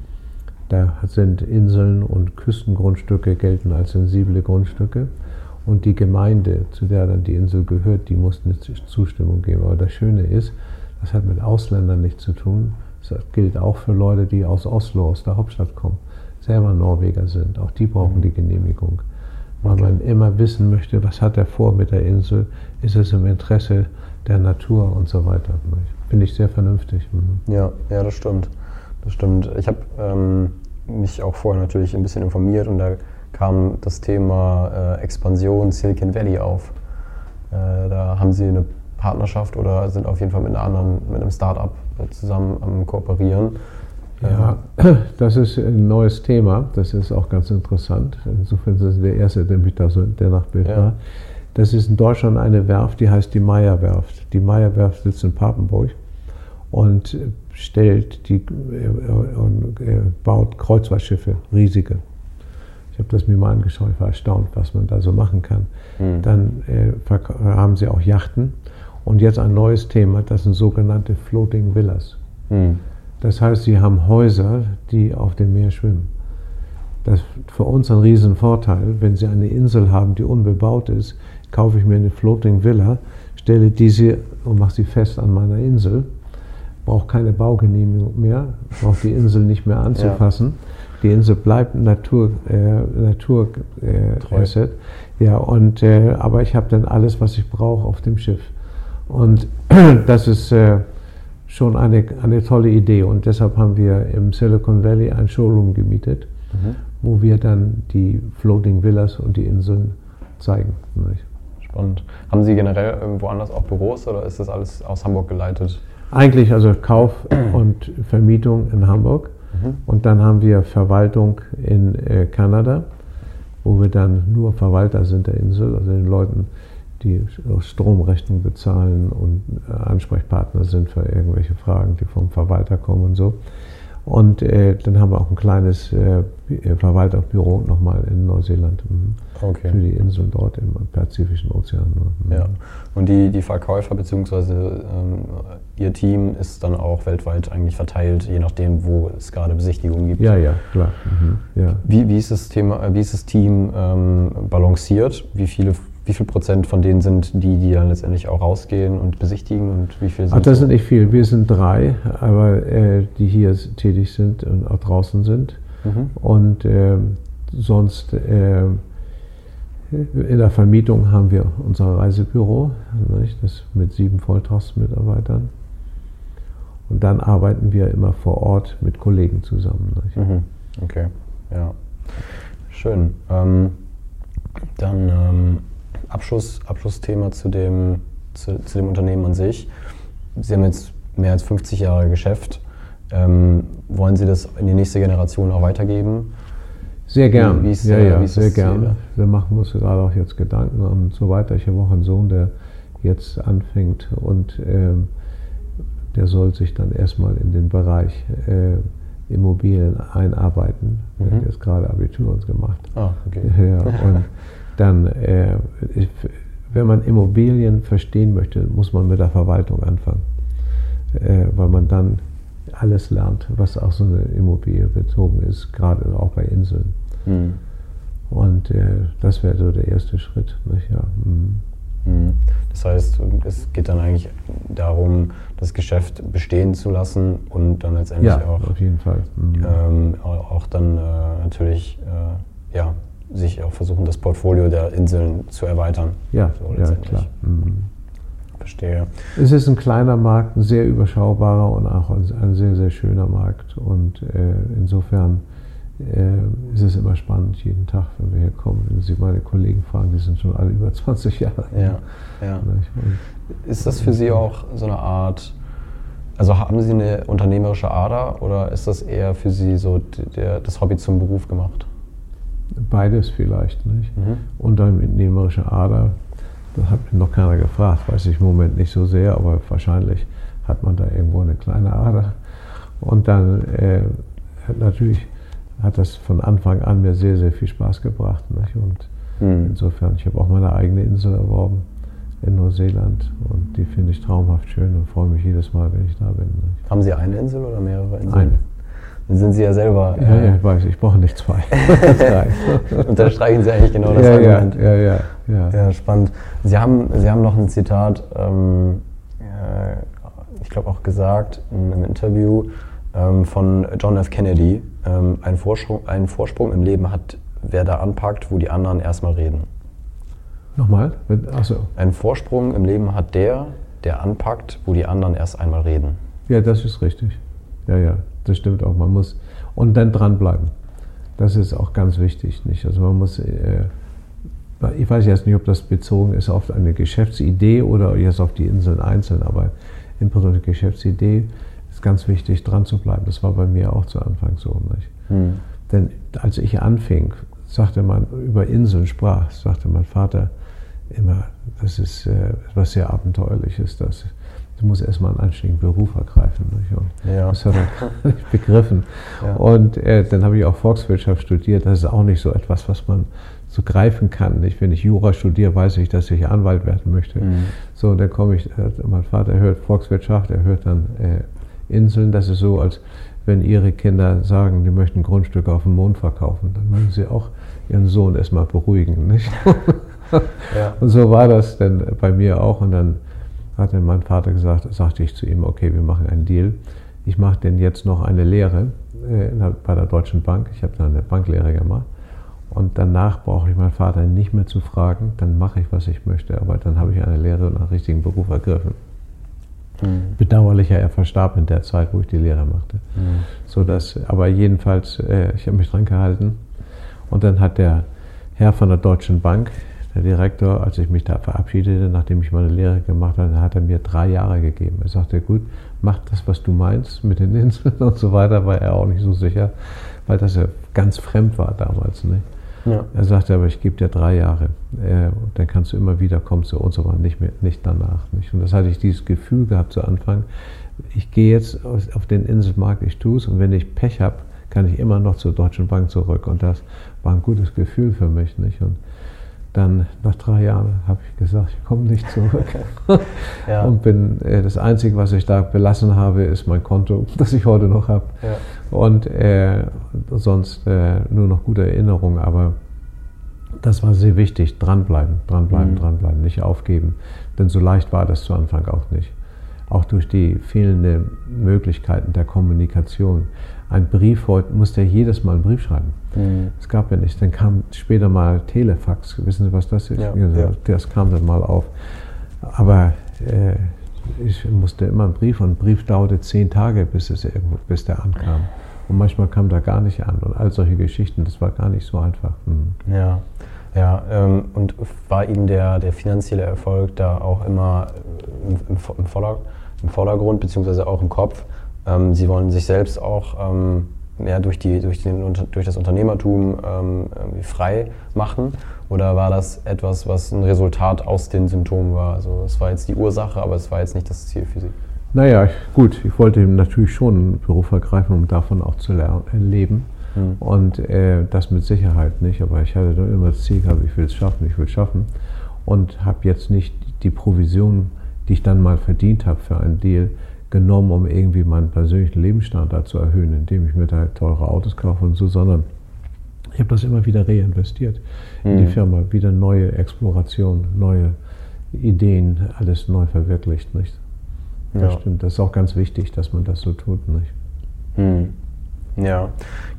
da sind Inseln und Küstengrundstücke gelten als sensible Grundstücke. Und die Gemeinde, zu der dann die Insel gehört, die muss eine Zustimmung geben. Aber das Schöne ist, das hat mit Ausländern nichts zu tun. Das gilt auch für Leute, die aus Oslo, aus der Hauptstadt kommen, selber Norweger sind. Auch die brauchen die Genehmigung. Weil okay. man immer wissen möchte, was hat er vor mit der Insel? Ist es im Interesse der Natur und so weiter? Finde ich sehr vernünftig. Mhm. Ja, ja, das stimmt. Das stimmt. Ich habe ähm, mich auch vorher natürlich ein bisschen informiert und da kam das Thema äh, Expansion Silicon Valley auf. Äh, da haben sie eine Partnerschaft oder sind auf jeden Fall mit, einer anderen, mit einem Startup zusammen am Kooperieren. Ja, das ist ein neues Thema. Das ist auch ganz interessant. Insofern ist es der erste, der mich da so der Nachbild ja. war. Das ist in Deutschland eine Werft, die heißt die Meyer-Werft. Die Meyer-Werft sitzt in Papenburg und stellt die äh, und äh, baut Kreuzfahrtschiffe, riesige. Ich habe das mir mal angeschaut, ich war erstaunt, was man da so machen kann. Mhm. Dann äh, haben sie auch Yachten und jetzt ein neues Thema, das sind sogenannte Floating Villas. Mhm. Das heißt, sie haben Häuser, die auf dem Meer schwimmen. Das ist für uns ein Riesenvorteil, wenn Sie eine Insel haben, die unbebaut ist, kaufe ich mir eine Floating Villa, stelle diese und mache sie fest an meiner Insel, brauche keine Baugenehmigung mehr, brauche die Insel nicht mehr anzufassen. Ja. Die Insel bleibt Natur, äh, Natur äh, Asset. Ja, und, äh, aber ich habe dann alles, was ich brauche auf dem Schiff. Und das ist äh, schon eine, eine tolle Idee. Und deshalb haben wir im Silicon Valley ein Showroom gemietet, mhm. wo wir dann die Floating Villas und die Inseln zeigen. Nicht? Spannend. Haben Sie generell irgendwo anders auch Büros oder ist das alles aus Hamburg geleitet? Eigentlich also Kauf und Vermietung in Hamburg. Und dann haben wir Verwaltung in äh, Kanada, wo wir dann nur Verwalter sind der Insel, also den Leuten die Stromrechnung bezahlen und äh, Ansprechpartner sind für irgendwelche Fragen, die vom Verwalter kommen und so. Und äh, dann haben wir auch ein kleines äh, Verwalterbüro nochmal in Neuseeland mhm. okay. für die Inseln dort im Pazifischen Ozean. Mhm. Ja. Und die, die Verkäufer bzw. Ähm, Ihr Team ist dann auch weltweit eigentlich verteilt, je nachdem, wo es gerade Besichtigungen gibt. Ja, ja, klar. Mhm. Ja. Wie, wie, ist das Thema, wie ist das Team ähm, balanciert? Wie viele wie viel Prozent von denen sind die, die dann letztendlich auch rausgehen und besichtigen und wie viel sind Ach, das so? sind nicht viel. Wir sind drei, aber äh, die hier tätig sind und auch draußen sind. Mhm. Und äh, sonst äh, in der Vermietung haben wir unser Reisebüro, nicht? das mit sieben Volltagsmitarbeitern. Und dann arbeiten wir immer vor Ort mit Kollegen zusammen. Mhm. Okay, ja. Schön. Ähm, dann ähm, Abschluss, Abschlussthema zu dem, zu, zu, dem Unternehmen an sich. Sie haben jetzt mehr als 50 Jahre Geschäft. Ähm, wollen Sie das in die nächste Generation auch weitergeben? Sehr gern. Wie, ja, ja, sehr gern. Wir machen uns gerade auch jetzt Gedanken und so weiter. Ich habe auch einen Sohn, der jetzt anfängt und ähm, der soll sich dann erstmal in den Bereich äh, Immobilien einarbeiten. Mhm. Er hat jetzt gerade Abitur uns gemacht. Ah, okay. Ja, und dann, äh, wenn man Immobilien verstehen möchte, muss man mit der Verwaltung anfangen, äh, weil man dann alles lernt, was auch so eine Immobilie bezogen ist, gerade auch bei Inseln. Mhm. Und äh, das wäre so der erste Schritt. Nicht? Ja. Mhm. mhm. Das heißt, es geht dann eigentlich darum, das Geschäft bestehen zu lassen und dann letztendlich ja, auch, auf jeden Fall. Mhm. Ähm, auch dann äh, natürlich äh, ja, sich auch versuchen, das Portfolio der Inseln zu erweitern. Ja, so ja klar. Mhm. Verstehe. Es ist ein kleiner Markt, ein sehr überschaubarer und auch ein sehr, sehr schöner Markt. Und äh, insofern äh, ist es immer spannend, jeden Tag, wenn wir hier kommen. Wenn Sie meine Kollegen fragen, die sind schon alle über 20 Jahre. Ja, ja. ist das für Sie auch so eine Art, also haben Sie eine unternehmerische Ader oder ist das eher für Sie so der, das Hobby zum Beruf gemacht? Beides vielleicht. Nicht? Mhm. Unternehmerische Ader, das hat mich noch keiner gefragt, weiß ich im Moment nicht so sehr, aber wahrscheinlich hat man da irgendwo eine kleine Ader. Und dann äh, natürlich hat das von Anfang an mir sehr, sehr viel Spaß gebracht. Nicht? Und mhm. insofern, ich habe auch meine eigene Insel erworben in Neuseeland und die finde ich traumhaft schön und freue mich jedes Mal, wenn ich da bin. Nicht? Haben Sie eine Insel oder mehrere Inseln? Eine. Dann sind Sie ja selber. Ja, äh, ja ich weiß, ich brauche nicht zwei. Unterstreichen Sie eigentlich genau das ja, Argument. Ja, ja, ja, ja. spannend. Sie haben, Sie haben noch ein Zitat, ähm, äh, ich glaube auch gesagt in einem Interview ähm, von John F. Kennedy. Ähm, ein, Vorsprung, einen Vorsprung im Leben hat, wer da anpackt, wo die anderen erstmal reden. Nochmal? Achso. Ein Vorsprung im Leben hat der, der anpackt, wo die anderen erst einmal reden. Ja, das ist richtig. Ja, ja das stimmt auch. Man muss und dann dranbleiben. Das ist auch ganz wichtig, nicht? Also man muss, äh, ich weiß jetzt nicht, ob das bezogen ist auf eine Geschäftsidee oder jetzt auf die Inseln einzeln, aber im Prinzip eine Geschäftsidee ist ganz wichtig, dran zu bleiben. Das war bei mir auch zu Anfang so, nicht? Hm. Denn als ich anfing, sagte man über Inseln sprach, sagte mein Vater immer, das ist äh, etwas sehr Abenteuerliches, das du musst erstmal einen anständigen Beruf ergreifen. Ja. Das hat er nicht begriffen. Ja. Und äh, dann habe ich auch Volkswirtschaft studiert. Das ist auch nicht so etwas, was man so greifen kann. Nicht? Wenn ich Jura studiere, weiß ich, dass ich Anwalt werden möchte. Mhm. So, und dann komme ich, äh, mein Vater hört Volkswirtschaft, er hört dann äh, Inseln. Das ist so, als wenn ihre Kinder sagen, die möchten Grundstücke auf dem Mond verkaufen, dann müssen sie auch ihren Sohn erstmal beruhigen. Nicht? ja. Und so war das dann bei mir auch. Und dann hat dann mein Vater gesagt, sagte ich zu ihm, okay, wir machen einen Deal. Ich mache denn jetzt noch eine Lehre äh, bei der Deutschen Bank. Ich habe dann eine Banklehre gemacht. Und danach brauche ich meinen Vater nicht mehr zu fragen, dann mache ich, was ich möchte. Aber dann habe ich eine Lehre und einen richtigen Beruf ergriffen. Mhm. Bedauerlicher, er verstarb in der Zeit, wo ich die Lehre machte. Mhm. So dass, aber jedenfalls, äh, ich habe mich dran gehalten. Und dann hat der Herr von der Deutschen Bank, der Direktor, als ich mich da verabschiedete, nachdem ich meine Lehre gemacht hatte, hat er mir drei Jahre gegeben. Er sagte, gut, mach das, was du meinst mit den Inseln und so weiter, war er auch nicht so sicher, weil das ja ganz fremd war damals. Nicht? Ja. Er sagte, aber ich gebe dir drei Jahre, äh, dann kannst du immer wieder kommen zu uns, aber nicht, mehr, nicht danach. Nicht? Und das hatte ich dieses Gefühl gehabt zu Anfang, ich gehe jetzt auf den Inselmarkt, ich tue es und wenn ich Pech habe, kann ich immer noch zur Deutschen Bank zurück. Und das war ein gutes Gefühl für mich. Nicht? Und dann nach drei Jahren habe ich gesagt, ich komme nicht zurück. ja. Und bin äh, das Einzige, was ich da belassen habe, ist mein Konto, das ich heute noch habe. Ja. Und äh, sonst äh, nur noch gute Erinnerungen. Aber das war sehr wichtig. Dranbleiben, dranbleiben, mhm. dranbleiben, nicht aufgeben. Denn so leicht war das zu Anfang auch nicht. Auch durch die fehlenden Möglichkeiten der Kommunikation ein Brief heute, musste er jedes Mal einen Brief schreiben. Mhm. Es gab ja nicht. Dann kam später mal Telefax. Wissen Sie, was das ist? Ja, ja. Das kam dann mal auf. Aber äh, ich musste immer einen Brief und ein Brief dauerte zehn Tage, bis, es irgendwo, bis der ankam. Und manchmal kam der gar nicht an und all solche Geschichten, das war gar nicht so einfach. Mhm. Ja, ja. Ähm, und war Ihnen der, der finanzielle Erfolg da auch immer im, im, im, Vordergrund, beziehungsweise auch im Kopf? Ähm, sie wollen sich selbst auch ähm, ja, durch, die, durch, den, durch das Unternehmertum ähm, frei machen? Oder war das etwas, was ein Resultat aus den Symptomen war? Also es war jetzt die Ursache, aber es war jetzt nicht das Ziel für Sie. Naja, gut, ich wollte natürlich schon einen Beruf ergreifen, um davon auch zu äh, leben. Hm. Und äh, das mit Sicherheit nicht, aber ich hatte dann immer das Ziel gehabt, ich will es schaffen, ich will es schaffen. Und habe jetzt nicht die Provision, die ich dann mal verdient habe für einen Deal, genommen, um irgendwie meinen persönlichen Lebensstandard zu erhöhen, indem ich mir da teure Autos kaufe und so, sondern ich habe das immer wieder reinvestiert in die mhm. Firma, wieder neue Exploration, neue Ideen, alles neu verwirklicht, nicht? Das ja. stimmt. Das ist auch ganz wichtig, dass man das so tut, nicht? Mhm. Ja,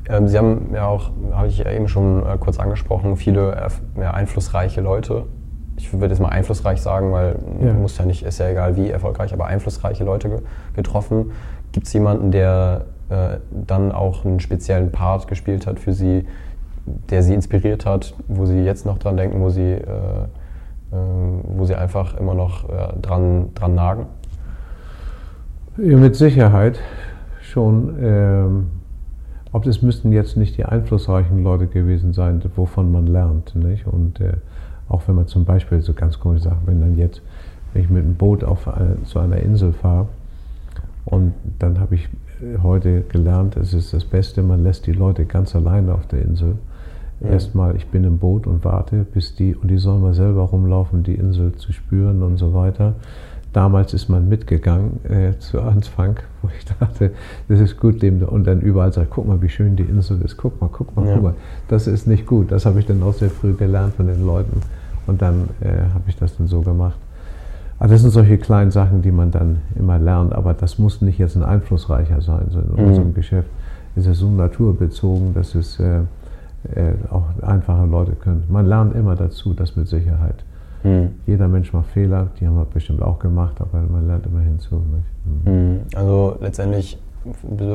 ähm, Sie haben ja auch, habe ich eben schon äh, kurz angesprochen, viele äh, einflussreiche Leute ich würde jetzt mal einflussreich sagen, weil ja. muss ja nicht, ist ja egal wie erfolgreich, aber einflussreiche Leute ge getroffen. Gibt es jemanden, der äh, dann auch einen speziellen Part gespielt hat für sie, der sie inspiriert hat, wo sie jetzt noch dran denken, wo sie, äh, äh, wo sie einfach immer noch äh, dran, dran nagen? Ja, mit Sicherheit schon. Ähm, ob das müssten jetzt nicht die einflussreichen Leute gewesen sein, wovon man lernt. Nicht? Und äh, auch wenn man zum Beispiel so ganz komische Sachen, wenn dann jetzt, wenn ich mit einem Boot auf eine, zu einer Insel fahre und dann habe ich äh, heute gelernt, es ist das Beste, man lässt die Leute ganz alleine auf der Insel. Ja. Erstmal, ich bin im Boot und warte, bis die, und die sollen mal selber rumlaufen, die Insel zu spüren und so weiter. Damals ist man mitgegangen äh, zu Anfang, wo ich dachte, das ist gut, dem, und dann überall sagt, guck mal, wie schön die Insel ist, guck mal, guck mal, ja. guck mal. Das ist nicht gut. Das habe ich dann auch sehr früh gelernt von den Leuten. Und dann äh, habe ich das dann so gemacht. Also das sind solche kleinen Sachen, die man dann immer lernt, aber das muss nicht jetzt ein einflussreicher sein. So in mhm. unserem Geschäft ist es so naturbezogen, dass es äh, äh, auch einfache Leute können. Man lernt immer dazu, das mit Sicherheit. Mhm. Jeder Mensch macht Fehler, die haben wir bestimmt auch gemacht, aber man lernt immer hinzu. Mhm. Also letztendlich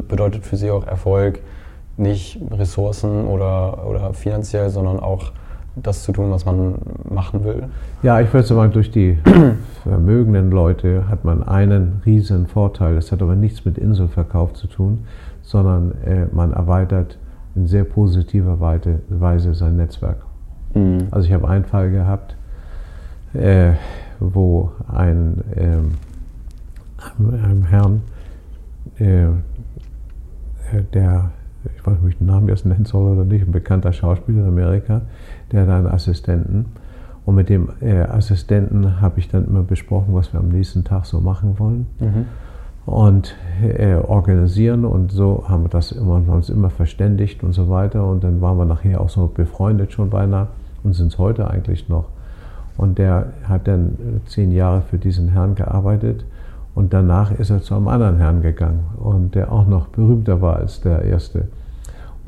bedeutet für Sie auch Erfolg nicht Ressourcen oder, oder finanziell, sondern auch das zu tun, was man machen will? Ja, ich würde sagen, durch die vermögenden Leute hat man einen riesen Vorteil. Das hat aber nichts mit Inselverkauf zu tun, sondern äh, man erweitert in sehr positiver Weise sein Netzwerk. Mhm. Also ich habe einen Fall gehabt, äh, wo ein, ähm, einem Herrn, äh, der ich weiß nicht, ob ich den Namen jetzt nennen soll oder nicht, ein bekannter Schauspieler in Amerika, der hat einen Assistenten. Und mit dem äh, Assistenten habe ich dann immer besprochen, was wir am nächsten Tag so machen wollen. Mhm. Und äh, organisieren und so haben wir das immer, haben uns immer verständigt und so weiter. Und dann waren wir nachher auch so befreundet schon beinahe und sind es heute eigentlich noch. Und der hat dann äh, zehn Jahre für diesen Herrn gearbeitet und danach ist er zu einem anderen Herrn gegangen und der auch noch berühmter war als der erste.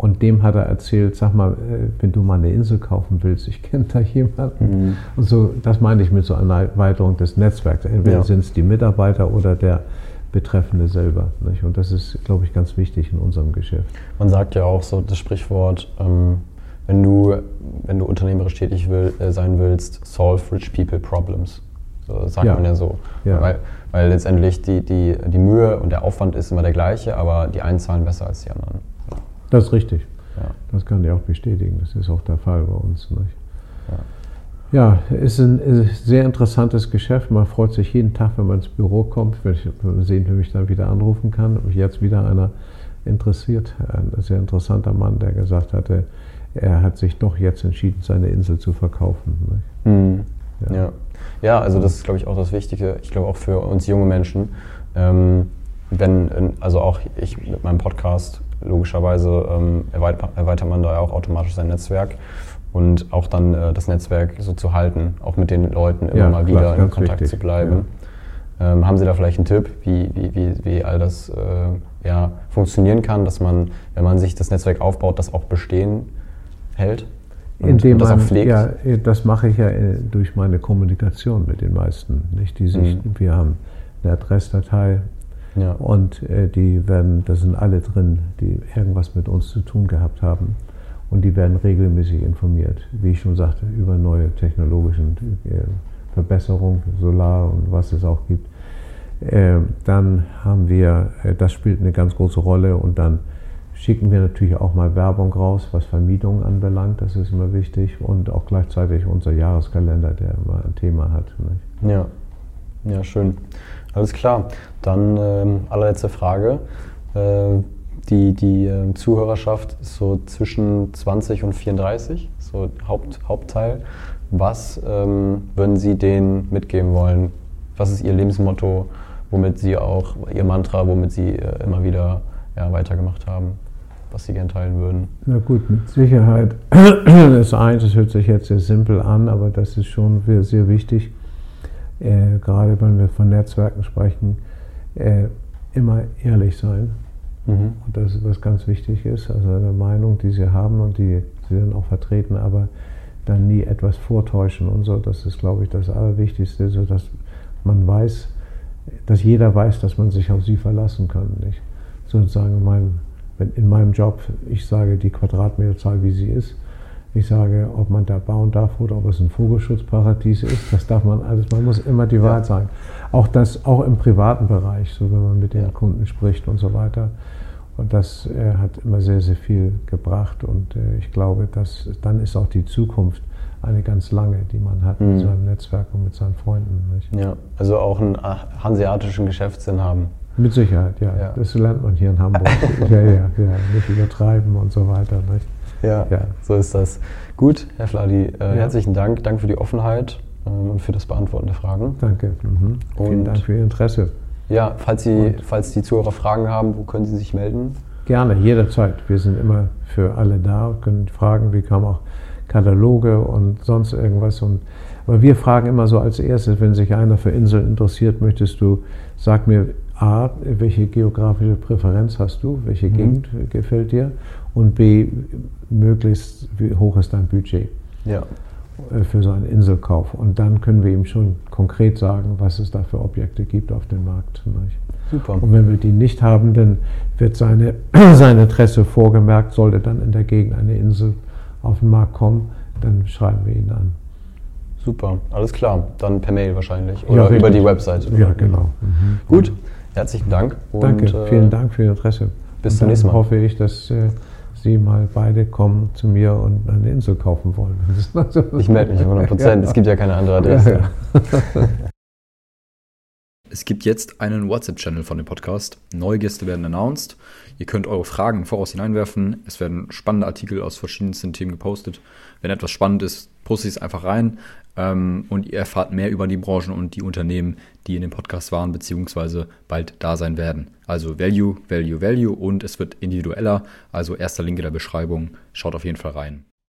Und dem hat er erzählt, sag mal, äh, wenn du mal eine Insel kaufen willst, ich kenne da jemanden. Mhm. Und so, das meine ich mit so einer Erweiterung des Netzwerks. Entweder ja. sind es die Mitarbeiter oder der Betreffende selber. Nicht? Und das ist, glaube ich, ganz wichtig in unserem Geschäft. Man sagt ja auch so das Sprichwort, ähm, wenn, du, wenn du unternehmerisch tätig will, äh, sein willst, solve rich people problems. So sagt ja. man ja so. Ja. Weil, weil letztendlich die, die, die Mühe und der Aufwand ist immer der gleiche, aber die einen zahlen besser als die anderen. Das ist richtig. Ja. Das kann ich auch bestätigen. Das ist auch der Fall bei uns. Nicht? Ja. Ja, ist ein, ist ein sehr interessantes Geschäft. Man freut sich jeden Tag, wenn man ins Büro kommt. Wir sehen, wer mich dann wieder anrufen kann. Und jetzt wieder einer interessiert, ein sehr interessanter Mann, der gesagt hatte, er hat sich doch jetzt entschieden, seine Insel zu verkaufen. Mhm. Ja. ja. Ja. also das ist, glaube ich, auch das Wichtige. Ich glaube auch für uns junge Menschen. Ähm, wenn, also auch ich mit meinem Podcast, logischerweise ähm, erweitert, man da ja auch automatisch sein Netzwerk und auch dann äh, das Netzwerk so zu halten, auch mit den Leuten immer ja, mal wieder in Kontakt wichtig. zu bleiben. Ja. Ähm, haben Sie da vielleicht einen Tipp, wie, wie, wie, wie all das äh, ja, funktionieren kann, dass man, wenn man sich das Netzwerk aufbaut, das auch bestehen hält? Und, Indem und das man, auch pflegt? Ja, das mache ich ja äh, durch meine Kommunikation mit den meisten. Nicht? Die sich, mhm. Wir haben eine Adressdatei, ja. Und äh, die werden, da sind alle drin, die irgendwas mit uns zu tun gehabt haben und die werden regelmäßig informiert, wie ich schon sagte, über neue technologische äh, Verbesserungen, Solar und was es auch gibt. Äh, dann haben wir, äh, das spielt eine ganz große Rolle und dann schicken wir natürlich auch mal Werbung raus, was Vermietung anbelangt, das ist immer wichtig und auch gleichzeitig unser Jahreskalender, der immer ein Thema hat. Nicht? Ja, ja, schön. Alles klar. Dann ähm, allerletzte Frage. Äh, die, die äh, Zuhörerschaft ist so zwischen 20 und 34, so Haupt, Hauptteil. Was ähm, würden Sie denen mitgeben wollen? Was ist Ihr Lebensmotto, womit Sie auch, Ihr Mantra, womit Sie äh, immer wieder ja, weitergemacht haben? was Sie gerne teilen würden? Na gut, mit Sicherheit. Das eine, das hört sich jetzt sehr simpel an, aber das ist schon sehr wichtig, äh, gerade wenn wir von Netzwerken sprechen, äh, immer ehrlich sein. Mhm. Und das ist was ganz wichtig ist, also eine Meinung, die sie haben und die sie dann auch vertreten, aber dann nie etwas vortäuschen und so. Das ist, glaube ich, das Allerwichtigste, so dass man weiß, dass jeder weiß, dass man sich auf sie verlassen kann. Nicht? Sozusagen in meinem, in meinem Job, ich sage die Quadratmeterzahl, wie sie ist. Ich sage, ob man da bauen darf oder ob es ein Vogelschutzparadies ist, das darf man alles. Man muss immer die Wahrheit sagen. Auch das, auch im privaten Bereich, so wenn man mit den Kunden spricht und so weiter. Und das äh, hat immer sehr, sehr viel gebracht. Und äh, ich glaube, dass dann ist auch die Zukunft eine ganz lange, die man hat mhm. mit seinem Netzwerk und mit seinen Freunden. Nicht? Ja, also auch einen hanseatischen Geschäftssinn haben. Mit Sicherheit, ja. ja. Das lernt man hier in Hamburg. ja, ja, ja, nicht übertreiben und so weiter. Nicht? Ja, ja, so ist das. Gut, Herr Fladi, äh, ja. herzlichen Dank. Danke für die Offenheit ähm, und für das Beantworten der Fragen. Danke. Mhm. Vielen Dank für Ihr Interesse. Ja, falls, Sie, falls die Zuhörer Fragen haben, wo können Sie sich melden? Gerne, jederzeit. Wir sind immer für alle da, können fragen. Wir haben auch Kataloge und sonst irgendwas. Und, aber wir fragen immer so als erstes, wenn sich einer für Inseln interessiert, möchtest du, sag mir A, welche geografische Präferenz hast du, welche mhm. Gegend gefällt dir? Und B, möglichst wie hoch ist dein Budget? Ja. Äh, für so einen Inselkauf. Und dann können wir ihm schon konkret sagen, was es da für Objekte gibt auf dem Markt. Super. Und wenn wir die nicht haben, dann wird seine, sein Interesse vorgemerkt, sollte dann in der Gegend eine Insel auf den Markt kommen, dann schreiben wir ihn an. Super, alles klar. Dann per Mail wahrscheinlich oder ja, über die Website. Ja, genau. Mhm. Gut, herzlichen Dank. Und, Danke, äh, vielen Dank für Ihr Interesse. Bis zum nächsten Mal. hoffe ich, dass äh, Sie mal beide kommen zu mir und eine Insel kaufen wollen. ich melde mich 100 Prozent. Ja. Es gibt ja keine andere Adresse. Ja, ja. Es gibt jetzt einen WhatsApp-Channel von dem Podcast. Neue Gäste werden announced. Ihr könnt eure Fragen voraus hineinwerfen. Es werden spannende Artikel aus verschiedensten Themen gepostet. Wenn etwas spannend ist, poste ich es einfach rein. Ähm, und ihr erfahrt mehr über die Branchen und die Unternehmen, die in dem Podcast waren, beziehungsweise bald da sein werden. Also Value, Value, Value und es wird individueller. Also erster Link in der Beschreibung. Schaut auf jeden Fall rein.